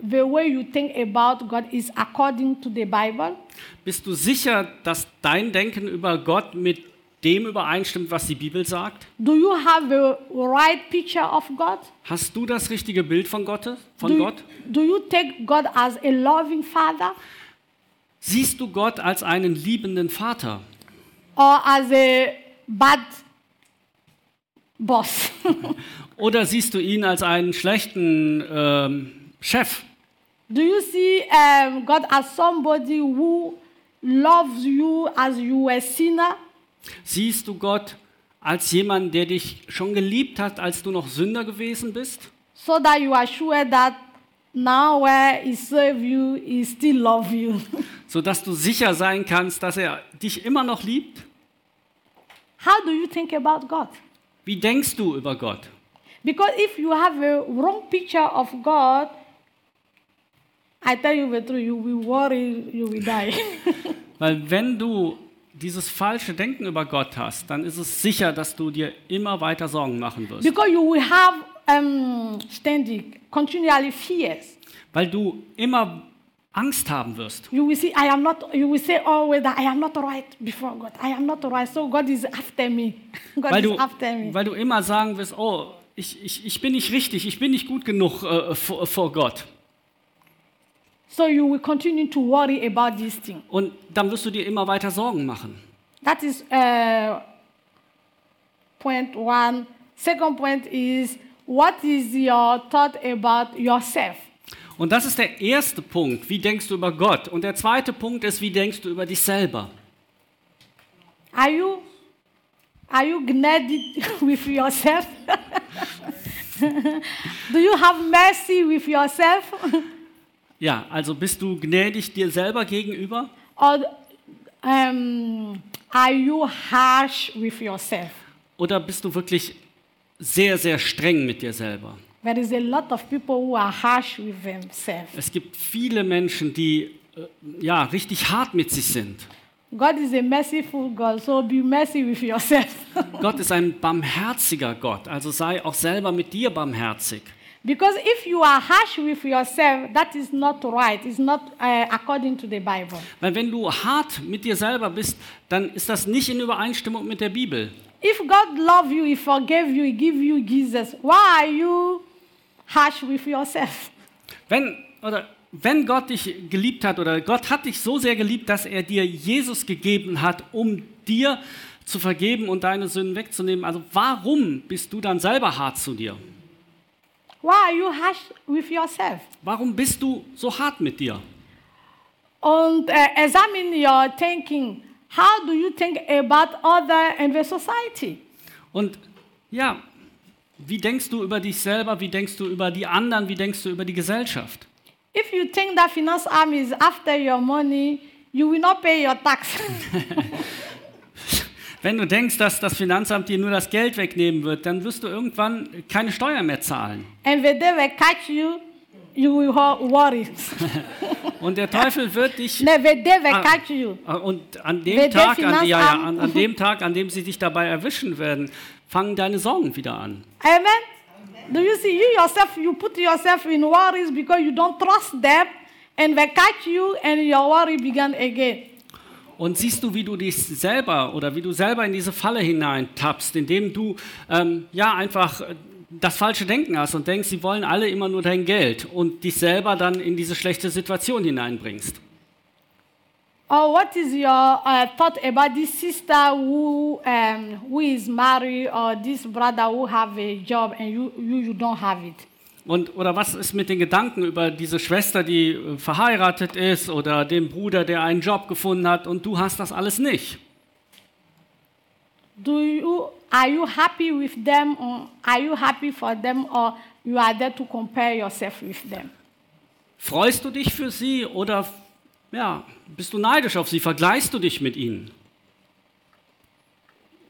the way you think about God is according to the Bible? Bist du sicher, dass dein Denken über Gott mit dem übereinstimmt, was die Bibel sagt? Do you have the right picture of God? Hast du das richtige Bild von Gott? Von do, you- Gott? do you take God as a loving father Siehst du Gott als einen liebenden Vater or as a bad boss? oder siehst du ihn als einen schlechten ähm, Chef? do you see um, God as somebody who loves you as you were a sinner? Siehst du Gott als jemand, der dich schon geliebt hat, als du noch Sünder gewesen bist? So that you are sure that now where He serve you, He still love you. Sodass du sicher sein kannst, dass er dich immer noch liebt? How do you think about God? Wie denkst du über Gott? Because if you have a wrong picture of God, I tell you the truth, you will worry, you will die. Weil wenn du dieses falsche Denken über Gott hast, dann ist es sicher, dass du dir immer weiter Sorgen machen wirst. because you will have um, standing, continually fears. Weil du immer Angst haben wirst. You will see, I am not, you will say always that I am not right before God. I am not right, so God is after me. God Weil is du, after me. weil du immer sagen wirst, oh, ich, ich, ich bin nicht richtig, ich bin nicht gut genug äh, vor, vor Gott. So you will continue to worry about this thing. Und dann wirst du dir immer weiter Sorgen machen. That is uh, point one. Second point is what is your thought about yourself? Und das ist der erste Punkt, wie denkst du über Gott? Und der zweite Punkt ist, wie denkst du über dich selber? Are you are you gnädig with yourself? Do you have mercy with yourself? Ja, also bist du gnädig dir selber gegenüber? or um, are you harsh with yourself? Oder bist du wirklich sehr, sehr streng mit dir selber? There is a lot of people who are harsh with themselves. Es gibt viele Menschen, die äh, ja richtig hart mit sich sind. God is a merciful God, so be mercy with yourself. Gott ist ein barmherziger Gott, also sei auch selber mit dir barmherzig. Because if you are harsh with yourself, that is not right. It's not uh, according to the Bible. Weil wenn du hart mit dir selber bist, dann ist das nicht in Übereinstimmung mit der Bibel. If God love you, He forgave you, He give you Jesus. Why are you harsh with yourself? Wenn, oder wenn Gott dich geliebt hat oder Gott hat dich so sehr geliebt, dass er dir Jesus gegeben hat, um dir zu vergeben und deine Sünden wegzunehmen, also warum bist du dann selber hart zu dir? Why are you harsh with yourself? Warum bist du so hart mit dir? And uh, examine your thinking. How do you think about other in the society? Und ja, wie denkst du über dich selber? Wie denkst du über die anderen? Wie denkst du über die Gesellschaft? If you think that finance arm is after your money, you will not pay your tax. Wenn du denkst, dass das Finanzamt dir nur das Geld wegnehmen wird, dann wirst du irgendwann keine Steuern mehr zahlen. and day they catch you, you will worry. Und der Teufel wird dich they Ah. catch you, und an dem Tag, an, ja, ja, an, an dem Tag, an dem sie dich dabei erwischen werden, fangen deine Sorgen wieder an. Amen. Do you see you yourself? You put yourself in worries because you don't trust them, and they catch you, and your worry began again. Und siehst du, wie du dich selber oder wie du selber in diese Falle hineintappst, indem du ähm, ja einfach äh, das falsche Denken hast und denkst, sie wollen alle immer nur dein Geld und dich selber dann in diese schlechte Situation hineinbringst. Or what is your uh, thought about this sister who um, who is married, or this brother who have a job and you you, you don't have it? Und, oder was ist mit den Gedanken über diese Schwester, die äh, verheiratet ist oder den Bruder, der einen Job gefunden hat und du hast das alles nicht? Do you are you happy with them, or are you happy for them, or you are there to compare yourself with them? Freust du dich für sie oder ja, bist du neidisch auf sie? Vergleichst du dich mit ihnen?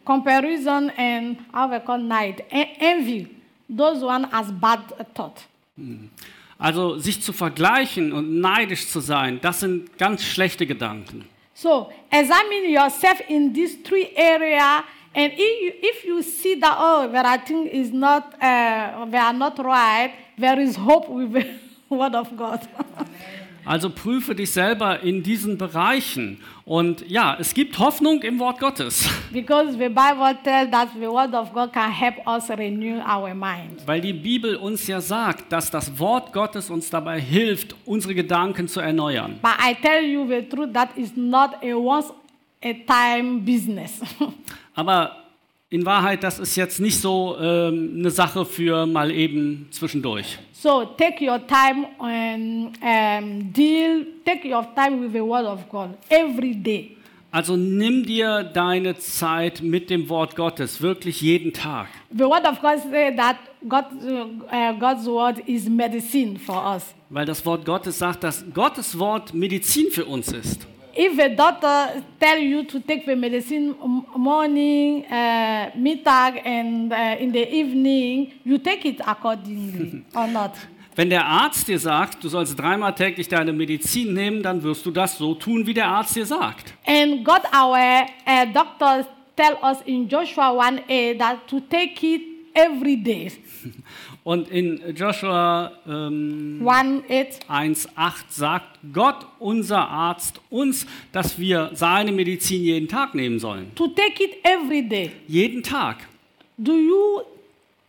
Comparison and how we call en- envy. Those one as bad thought. Also sich zu vergleichen und neidisch zu sein, das sind ganz schlechte Gedanken. So examine yourself in these three area, and if you, if you see that oh, that I think is not uh, they are not right, there is hope with the word of God. Also prüfe dich selber in diesen Bereichen. Und ja, es gibt Hoffnung im Wort Gottes, because the Bible tells that the word of God can help us renew our mind. weil die Bibel uns ja sagt, dass das Wort Gottes uns dabei hilft, unsere Gedanken zu erneuern. But I tell you the truth, that is not a once a time business. Aber in Wahrheit, das ist jetzt nicht so ähm, eine Sache für mal eben zwischendurch. so take your time and um, deal, take your time with the word of God every day. Also nimm dir deine Zeit mit dem Wort Gottes, wirklich jeden Tag. The word of God says that God, uh, God's word is medicine for us. Weil das Wort Gottes sagt, dass Gottes Wort Medizin für uns ist. If a doctor tell you to take the medicine morning, uh, middag, and uh, in the evening, you take it accordingly or not. Wenn der Arzt dir sagt, du sollst dreimal täglich deine Medizin nehmen, dann wirst du das so tun, wie der Arzt dir sagt. And God, our uh, doctors, tell us in Joshua 1a that to take it every day. Und in Joshua ähm, 1 8. 1,8 sagt Gott, unser Arzt, uns, dass wir seine Medizin jeden Tag nehmen sollen. To take it every day. Jeden Tag. Do you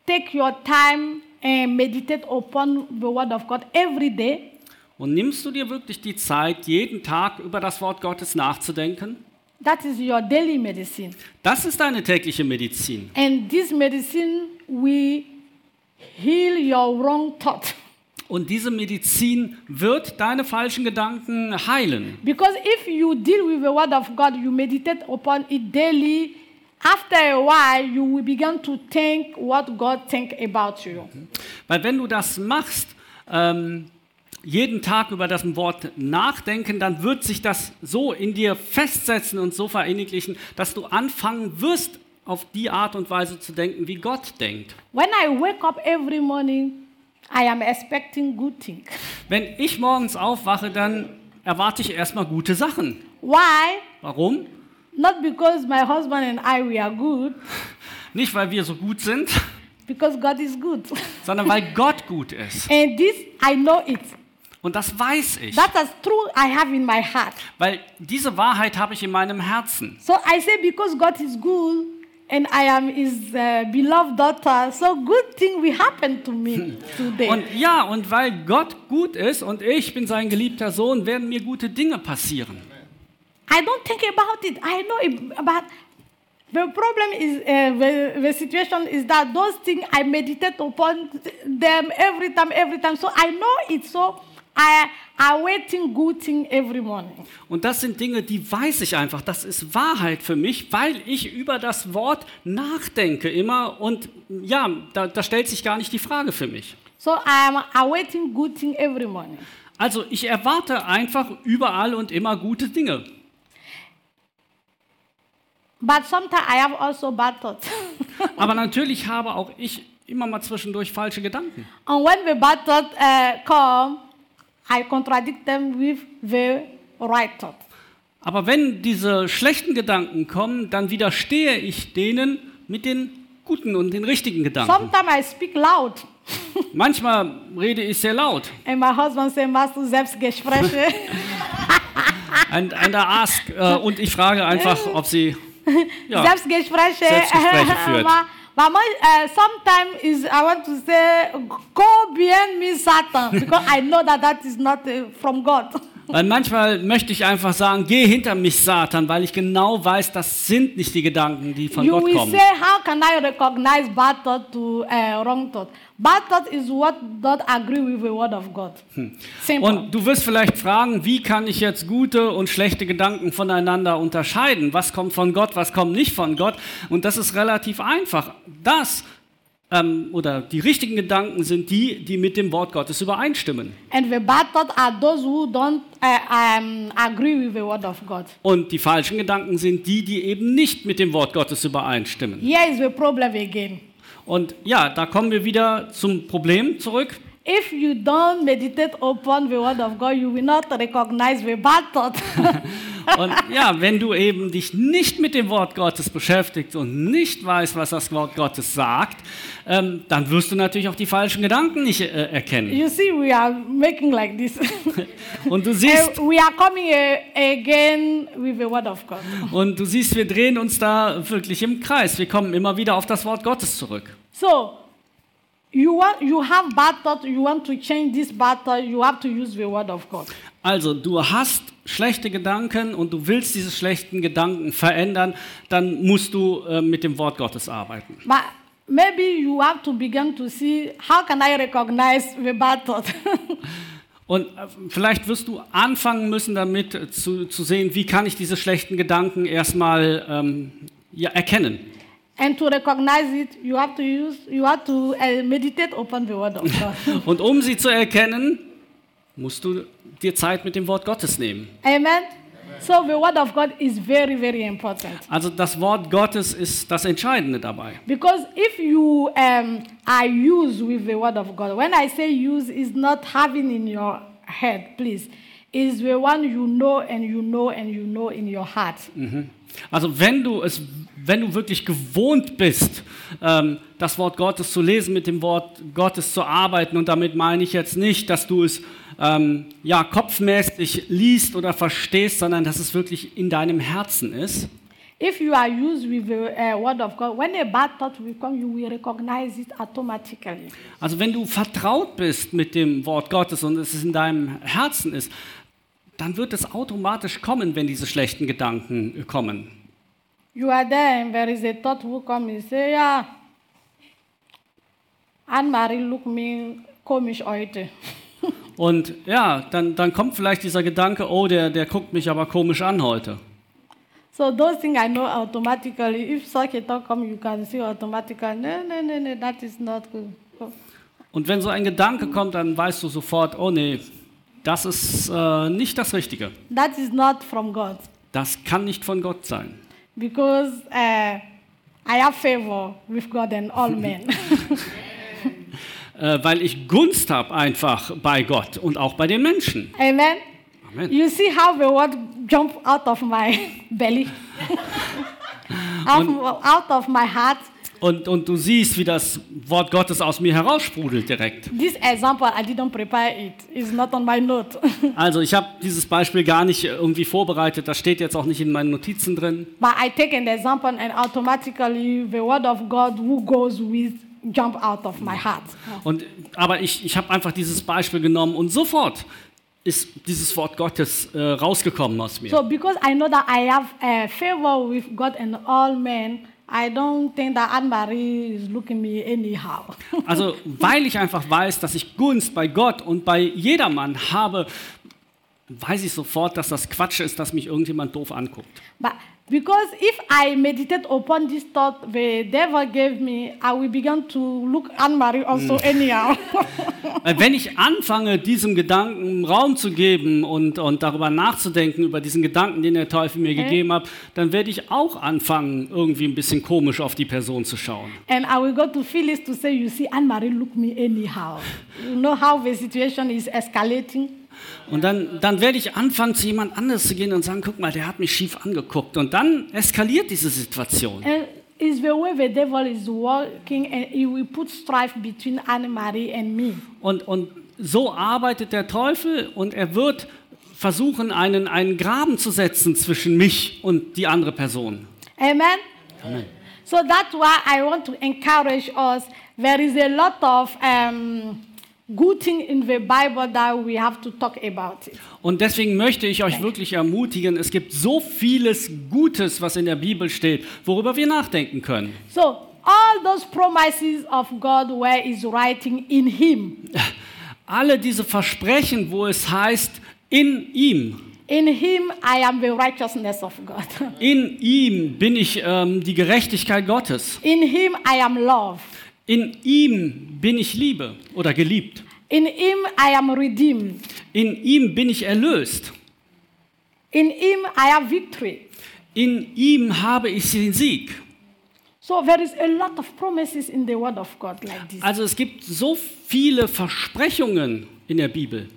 take your time and meditate upon the word of God every day? Und nimmst du dir wirklich die Zeit, jeden Tag über das Wort Gottes nachzudenken? That is your daily medicine. Das ist deine tägliche Medizin. And this medicine will heal your wrong thought. Und diese Medizin wird deine falschen Gedanken heilen. Because if you deal with the word of God, you meditate upon it daily, after a while you will begin to think what God think about you. Weil wenn du das machst, ähm, jeden Tag über das Wort nachdenken, dann wird sich das so in dir festsetzen und so verinnerlichen, dass du anfangen wirst, auf die Art und Weise zu denken, wie Gott denkt. When I wake up every morning, I am expecting good things. Wenn ich morgens aufwache, dann erwarte ich erstmal gute Sachen. Why? Warum? Not because my husband and I we are good, Nicht, weil wir so gut sind, because God is good. sondern weil Gott gut ist. and this I know it. Und das weiß ich, That is true I have in my heart. weil diese Wahrheit habe ich in meinem Herzen. So I say because God is good and I am his uh, beloved daughter, so good thing we happen to me today. Und ja, und weil Gott gut ist und ich bin sein geliebter Sohn, werden mir gute Dinge passieren. I don't think about it. I know it, but the problem is uh, the, the situation is that those things I meditate upon them every time, every time. So I know it. So I are waiting good thing every morning. Und das sind Dinge, die weiß ich einfach. Das ist Wahrheit für mich, weil ich über das Wort nachdenke immer. Und ja, da, da stellt sich gar nicht die Frage für mich. So I am awaiting good thing every morning. Also ich erwarte einfach überall und immer gute Dinge. But sometimes I have also bad thoughts. Aber natürlich habe auch ich immer mal zwischendurch falsche Gedanken. and when the bad thoughts uh, come, I contradict them with the right thought. Aber wenn diese schlechten Gedanken kommen, dann widerstehe ich denen mit den guten und den richtigen Gedanken. Sometimes I speak loud. Manchmal rede ich sehr laut. And my husband says, machst du Selbstgespräche? And, and I ask, äh, und ich frage einfach, ob sie ja, Selbstgespräche. Selbstgespräche führt. Ma- Mama, uh, sometimes is I want to say, go behind me, Satan, because I know that that is not uh, from God. Weil manchmal möchte ich einfach sagen, geh hinter mich, Satan, weil ich genau weiß, das sind nicht die Gedanken, die von you Gott will kommen. say, how can I recognize bad thought to uh, wrong thought? Bad thought is what don't agree with the word of God. Simple. Und du wirst vielleicht fragen, wie kann ich jetzt gute und schlechte Gedanken voneinander unterscheiden? Was kommt von Gott, was kommt nicht von Gott? Und das ist relativ einfach. Das ähm, oder die richtigen Gedanken sind die, die mit dem Wort Gottes übereinstimmen. Uh. Und die falschen Gedanken sind die, die eben nicht mit dem Wort Gottes übereinstimmen. Here is the problem again. Und ja, da kommen wir wieder zum Problem zurück. If you don't meditate upon the word of God, you will not recognize the bad thought. Und ja, wenn du eben dich nicht mit dem Wort Gottes beschäftigst und nicht weißt, was das Wort Gottes sagt, ähm, dann wirst du natürlich auch die falschen Gedanken nicht äh, erkennen. you see, we are making like this. Und du siehst, And we are coming uh, again with the word of God. und du siehst, wir drehen uns da wirklich im Kreis. Wir kommen immer wieder auf das Wort Gottes zurück. So, you want you have bad thought, you want to change this bad thought, you have to use the word of God. Also, du hast schlechte Gedanken und du willst diese schlechten Gedanken verändern, dann musst du äh, mit dem Wort Gottes arbeiten. But maybe you have to begin to see how can I recognize the bad thought? Und äh, vielleicht wirst du anfangen müssen damit äh, zu, zu sehen, wie kann ich diese schlechten Gedanken erstmal ähm, ja, erkennen. And to recognize it, you have to use you have to uh, meditate upon the word of God. Und um sie zu erkennen, musst du dir Zeit mit dem Wort Gottes nehmen. Amen. So the word of God is very, very important. Also das Wort Gottes ist das Entscheidende dabei. Because if you um, are used with the word of God, when I say use, is not having in your head, please. Is the one you know and you know and you know in your heart. Also wenn du es, wenn du wirklich gewohnt bist, ähm, das Wort Gottes zu lesen, mit dem Wort Gottes zu arbeiten, und damit meine ich jetzt nicht, dass du es ähm, ja kopfmäßig liest oder verstehst, sondern dass es wirklich in deinem Herzen ist. If you are used with the uh, word of God, when a bad thought will come, you will recognize it automatically. Also wenn du vertraut bist mit dem Wort Gottes und es in deinem Herzen ist, dann wird es automatisch kommen, wenn diese schlechten Gedanken kommen. You are there and there is a thought who come and say, yeah, Anne-Marie look me komisch heute. Und ja, dann, dann kommt vielleicht dieser Gedanke, oh, der, der guckt mich aber komisch an heute. So those things I know automatically. If such a thought come, you can see automatically, no, no, no, no, that is not good. Und wenn so ein Gedanke kommt, dann weißt du sofort, oh nee, das ist äh, nicht das Richtige. That is not from God. Das kann nicht von Gott sein. Because uh, I have favor with God and all men. Äh, weil ich Gunst habe einfach bei Gott und auch bei den Menschen. Amen. Amen. You see how the word jump out of my belly, out, out of my heart. Und, und du siehst, wie das Wort Gottes aus mir heraussprudelt direkt. This example, I didn't prepare it. It's not on my note. Also ich habe dieses Beispiel gar nicht irgendwie vorbereitet, das steht jetzt auch nicht in meinen Notizen drin. but I take an example and automatically the word of God who goes with jump out of my heart. Und, aber ich, ich habe einfach dieses Beispiel genommen und sofort ist dieses Wort Gottes äh, rausgekommen aus mir. So because I know that I have a favor with God and all men, I don't think that Anne-Marie is looking me anyhow. Also weil ich einfach weiß, dass ich Gunst bei Gott und bei jedermann habe, weiß ich sofort, dass das Quatsch ist, dass mich irgendjemand doof anguckt. but because if I meditate upon this thought the devil gave me, I will begin to look Anne-Marie also anyhow. Weil wenn ich anfange, diesem Gedanken Raum zu geben und, und darüber nachzudenken, über diesen Gedanken, den der Teufel mir gegeben hat, dann werde ich auch anfangen, irgendwie ein bisschen komisch auf die Person zu schauen. and I will go to Phyllis to say, you see, Anne-Marie look me anyhow. You know how the situation is escalating? Und dann, dann werde ich anfangen, zu jemand anderes zu gehen und sagen, guck mal, der hat mich schief angeguckt. Und dann eskaliert diese Situation. And it's the way the devil is working, and he will put strife between Anne-Marie and me. Und, und so arbeitet der Teufel und er wird versuchen, einen, einen Graben zu setzen zwischen mich und die andere Person. Amen? Amen. So that's why I want to encourage us. There is a lot of um, good thing in the Bible that we have to talk about it. Und deswegen möchte ich euch wirklich ermutigen, es gibt so vieles Gutes, was in der Bibel steht, worüber wir nachdenken können. So all those promises of God where is writing in him. Alle diese Versprechen, wo es heißt, in ihm, In him I am the righteousness of God. in ihm bin ich ähm, die Gerechtigkeit Gottes. In him I am love. In ihm bin ich Liebe oder geliebt. In him I am redeemed. In ihm bin ich erlöst. In him I have victory. In ihm habe ich den Sieg. So there is a lot of promises in the word of God like this. Also es gibt so viele Versprechungen in der Bibel.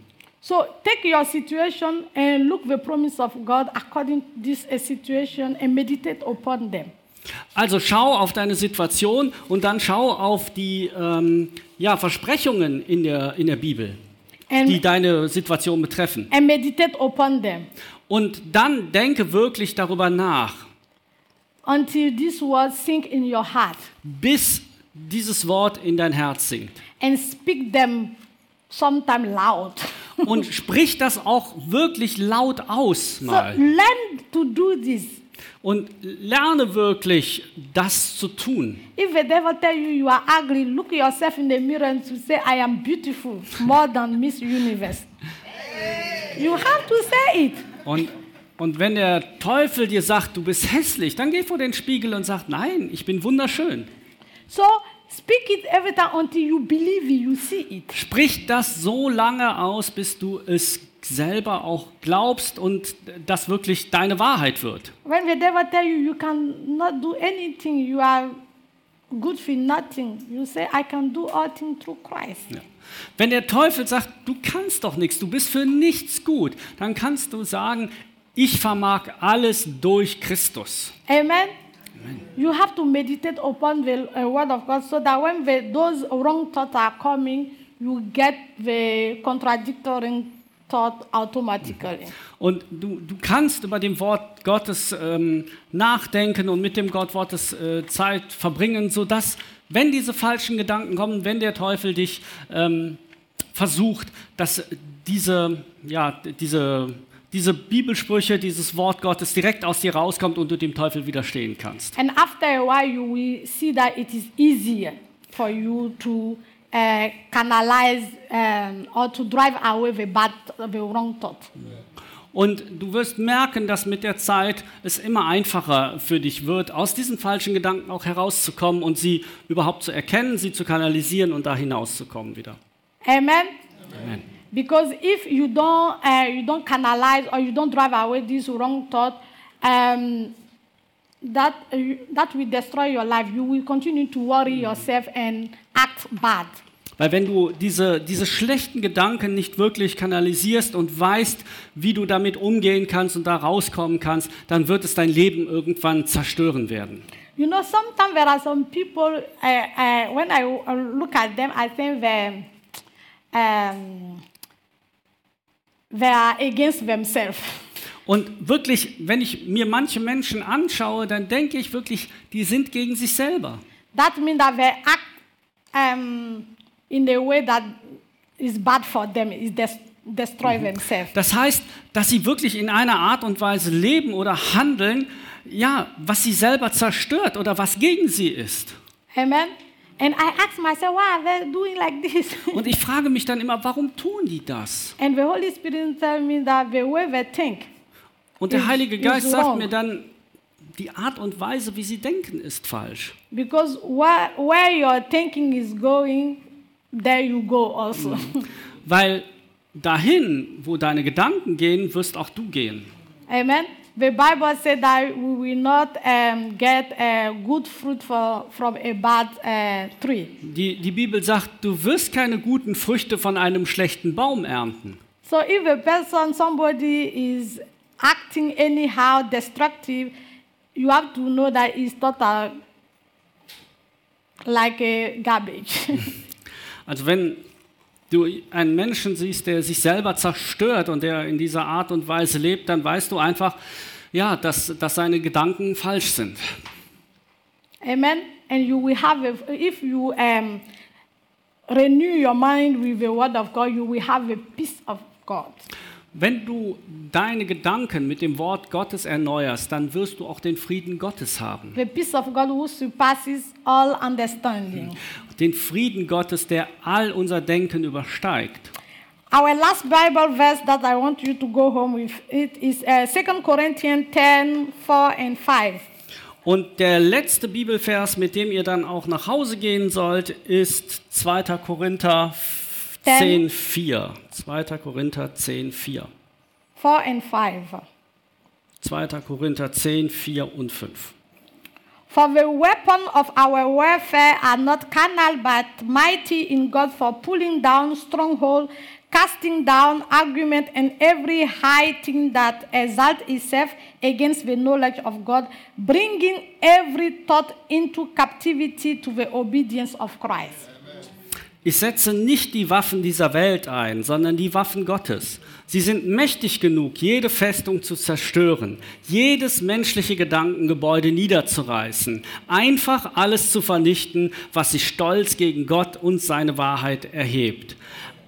So take your situation and look the promise of God according to this situation and meditate upon them. Also schau auf deine Situation und dann schau auf die ähm, ja, Versprechungen in der, in der Bibel, die And, deine Situation betreffen. and meditate upon them Und dann denke wirklich darüber nach, until this word sink in your heart bis dieses Wort in dein Herz sinkt. and speak them sometime loud. Und sprich das auch wirklich laut aus so mal. learn to do this. Und lerne wirklich, das zu tun. If the devil tell you you are ugly, look yourself in the mirror and to say I am beautiful more than Miss Universe. You have to say it. Und, und wenn der Teufel dir sagt, du bist hässlich, dann geh vor den Spiegel und sag, nein, ich bin wunderschön. So speak it every time until you believe it, you see it. Sprich das so lange aus, bis du es selber auch glaubst und das wirklich deine Wahrheit wird. When the devil tell you you cannot do anything, you are good for nothing, you say, I can do all things through Christ. Ja. Wenn der Teufel sagt, du kannst doch nichts, du bist für nichts gut, dann kannst du sagen, ich vermag alles durch Christus. Amen. You have to meditate upon the uh, word of God so that when the, those wrong thoughts are coming, you get the contradictory thought automatically. Und du, du kannst über dem Wort Gottes ähm, nachdenken und mit dem Gott Wortes äh, Zeit verbringen, sodass, wenn diese falschen Gedanken kommen, wenn der Teufel dich ähm, versucht, dass diese, ja, diese, diese Bibelsprüche, dieses Wort Gottes direkt aus dir rauskommt und du dem Teufel widerstehen kannst. And after a while, you will see that it is easier for you to uh, canalize um, or to drive away the bad, the wrong thought. Und du wirst merken, dass mit der Zeit es immer einfacher für dich wird, aus diesen falschen Gedanken auch herauszukommen und sie überhaupt zu erkennen, sie zu kanalisieren und da hinauszukommen wieder. Amen. Amen. Because if you don't, uh, you don't canalize or you don't drive away this wrong thought, um, that uh, that will destroy your life. You will continue to worry yourself and act bad. Weil wenn du diese, diese schlechten Gedanken nicht wirklich kanalisierst und weißt, wie du damit umgehen kannst und da rauskommen kannst, dann wird es dein Leben irgendwann zerstören werden. You know, sometimes there are some people. Uh, uh, when I uh, look at them, I think they um, they are against themselves. Und wirklich, wenn ich mir manche Menschen anschaue, dann denke ich wirklich, die sind gegen sich selber. That means that they act um, in a way that is bad for them, is des- destroy themselves. Das heißt, dass sie wirklich in einer Art und Weise leben oder handeln, ja, was sie selber zerstört oder was gegen sie ist. Amen. And I ask myself, why are they doing like this? Und ich frage mich dann immer, warum tun die das? and the Holy Spirit tell me that the way they think, Und der Heilige is Geist sagt mir dann, die Art und Weise, wie sie denken, ist falsch. because where, where your thinking is going, there you go also. Weil dahin, wo deine Gedanken gehen, wirst auch du gehen. Amen. The Bible said that we will not um, get a good fruit for, from a bad uh, tree. Die, die Bibel sagt, du wirst keine guten Früchte von einem schlechten Baum ernten. So if a person, somebody is acting anyhow destructive, you have to know that it's total like a garbage. Also wenn du einen Menschen siehst, der sich selber zerstört und der in dieser Art und Weise lebt, dann weißt du einfach, ja, dass, dass seine Gedanken falsch sind. Amen. And you will have a, if you um, renew your mind with the word of God, you will have a peace of God. Wenn du deine Gedanken mit dem Wort Gottes erneuerst, dann wirst du auch den Frieden Gottes haben. The peace of God who surpasses all understanding. Den Frieden Gottes, der all unser Denken übersteigt. Our last Bible verse that I want you to go home with it is uh, 2 Corinthians 10, 4 and 5. Und der letzte Bibelvers, mit dem ihr dann auch nach Hause gehen sollt, ist 2. Korinther 10, 4. 2. Korinther 10, 4. 4 and 5. 2. Korinther 10, 4 und 5. For the weapon of our warfare are not carnal, but mighty in God for pulling down stronghold, casting down argument and every high thing that exalt itself against the knowledge of God, bringing every thought into captivity to the obedience of Christ. Ich setze nicht die Waffen dieser Welt ein, sondern die Waffen Gottes. Sie sind mächtig genug, jede Festung zu zerstören, jedes menschliche Gedankengebäude niederzureißen, einfach alles zu vernichten, was sich stolz gegen Gott und seine Wahrheit erhebt.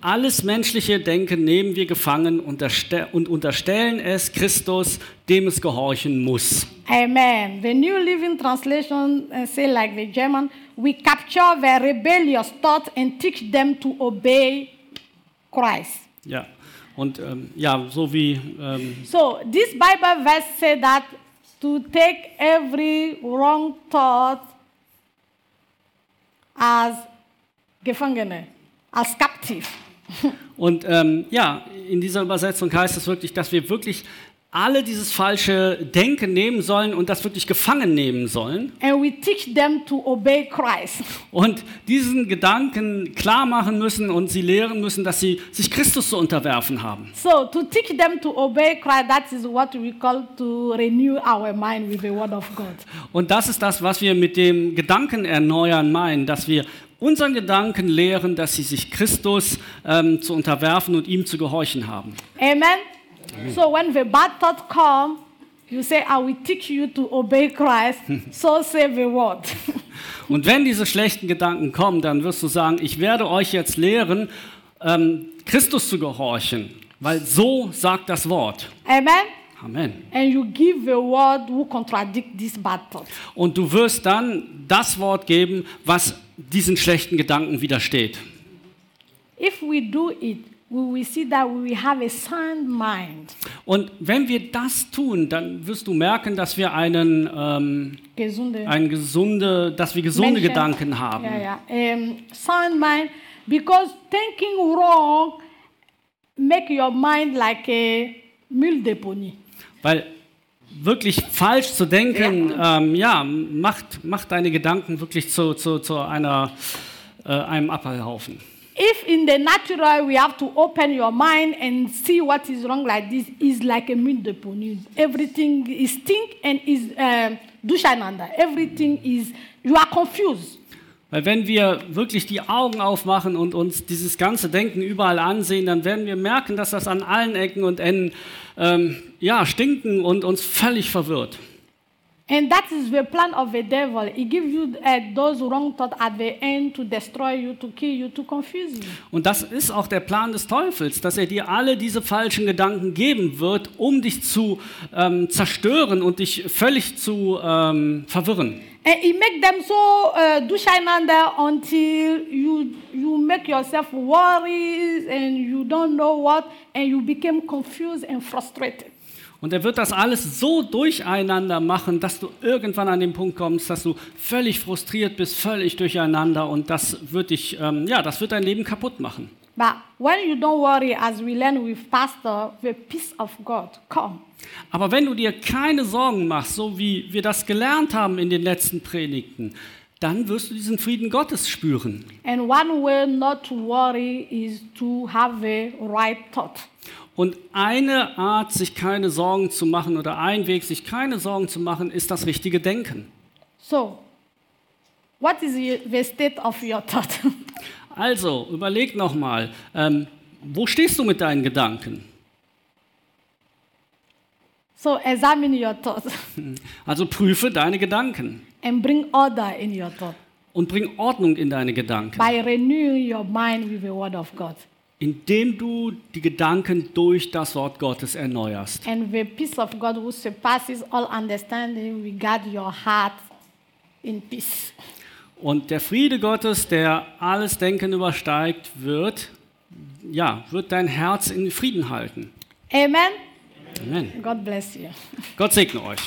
Alles menschliche Denken nehmen wir gefangen und erste- und unterstellen es Christus, dem es gehorchen muss. Amen. The New Living Translation uh, say like the German, we capture the rebellious thoughts and teach them to obey Christ. Ja, und ähm, ja, so wie ähm, So this Bible verse say that to take every wrong thought as Gefangene, as captive. Und ähm, ja, in dieser Übersetzung heißt es wirklich, dass wir wirklich alle dieses falsche Denken nehmen sollen und das wirklich gefangen nehmen sollen. And we teach them to obey Christ. Und diesen Gedanken klar machen müssen und sie lehren müssen, dass sie sich Christus zu unterwerfen haben. So to teach them to obey Christ, that is what we call to renew our mind with the word of God. Und das ist das, was wir mit dem Gedanken erneuern meinen, dass wir unseren Gedanken lehren, dass sie sich Christus ähm, zu unterwerfen und ihm zu gehorchen haben. Amen. So when the bad thought come, you say, I will teach you to obey Christ. so say the word. Und wenn diese schlechten Gedanken kommen, dann wirst du sagen, ich werde euch jetzt lehren, ähm, Christus zu gehorchen, weil so sagt das Wort. Amen. Amen. And you give the word who contradict this bad thought. Und du wirst dann das Wort geben, was diesen schlechten Gedanken widersteht. If we do it, we will see that we will have a sound mind. Und wenn wir das tun, dann wirst du merken, dass wir einen, ähm, Gesunde. einen gesunde, dass wir gesunde Menschen- Gedanken haben. Yeah, yeah. Um, sound mind, because thinking wrong make your mind like a mule deponie. Weil wirklich falsch zu denken, ähm, ja, macht, macht deine Gedanken wirklich zu, zu, zu einer, äh, einem Abfallhaufen. If in the natural we have to open your mind and see what is wrong like this, is like a mule deponie. Everything is think and is um, durcheinander. Everything is you are confused. Weil wenn wir wirklich die Augen aufmachen und uns dieses ganze Denken überall ansehen, dann werden wir merken, dass das an allen Ecken und Enden ähm, ja, stinken und uns völlig verwirrt. And that is the plan of the devil. He gives you uh, those wrong thoughts at the end to destroy you, to kill you, to confuse you. Und das ist auch der Plan des Teufels, dass er dir alle diese falschen Gedanken geben wird, um dich zu ähm, zerstören und dich völlig zu ähm, verwirren. And he make them so uh, durcheinander until you you make yourself worries and you don't know what, and you become confused and frustrated. Und er wird das alles so durcheinander machen, dass du irgendwann an den Punkt kommst, dass du völlig frustriert bist, völlig durcheinander und das wird dich, ähm, ja, das wird dein Leben kaputt machen. But when you don't worry, as we learn with Pastor, the peace of God come. Aber wenn du dir keine Sorgen machst, so wie wir das gelernt haben in den letzten Predigten, dann wirst du diesen Frieden Gottes spüren. And one way not to worry is to have the right thought. Und eine Art, sich keine Sorgen zu machen oder ein Weg, sich keine Sorgen zu machen, ist das richtige Denken. So, what is the state of your thought? Also, überleg nochmal, ähm, wo stehst du mit deinen Gedanken? so, examine your thoughts Also prüfe deine Gedanken and bring order in your thought und bring Ordnung in deine Gedanken, by renewing your mind with the Word of God. indem du die Gedanken durch das Wort Gottes erneuerst. And the peace of God, who surpasses all understanding, will guard your heart in peace. Und der Friede Gottes, der alles Denken übersteigt, wird, ja, wird dein Herz in Frieden halten. Amen. Amen. God bless you. Gott segne euch.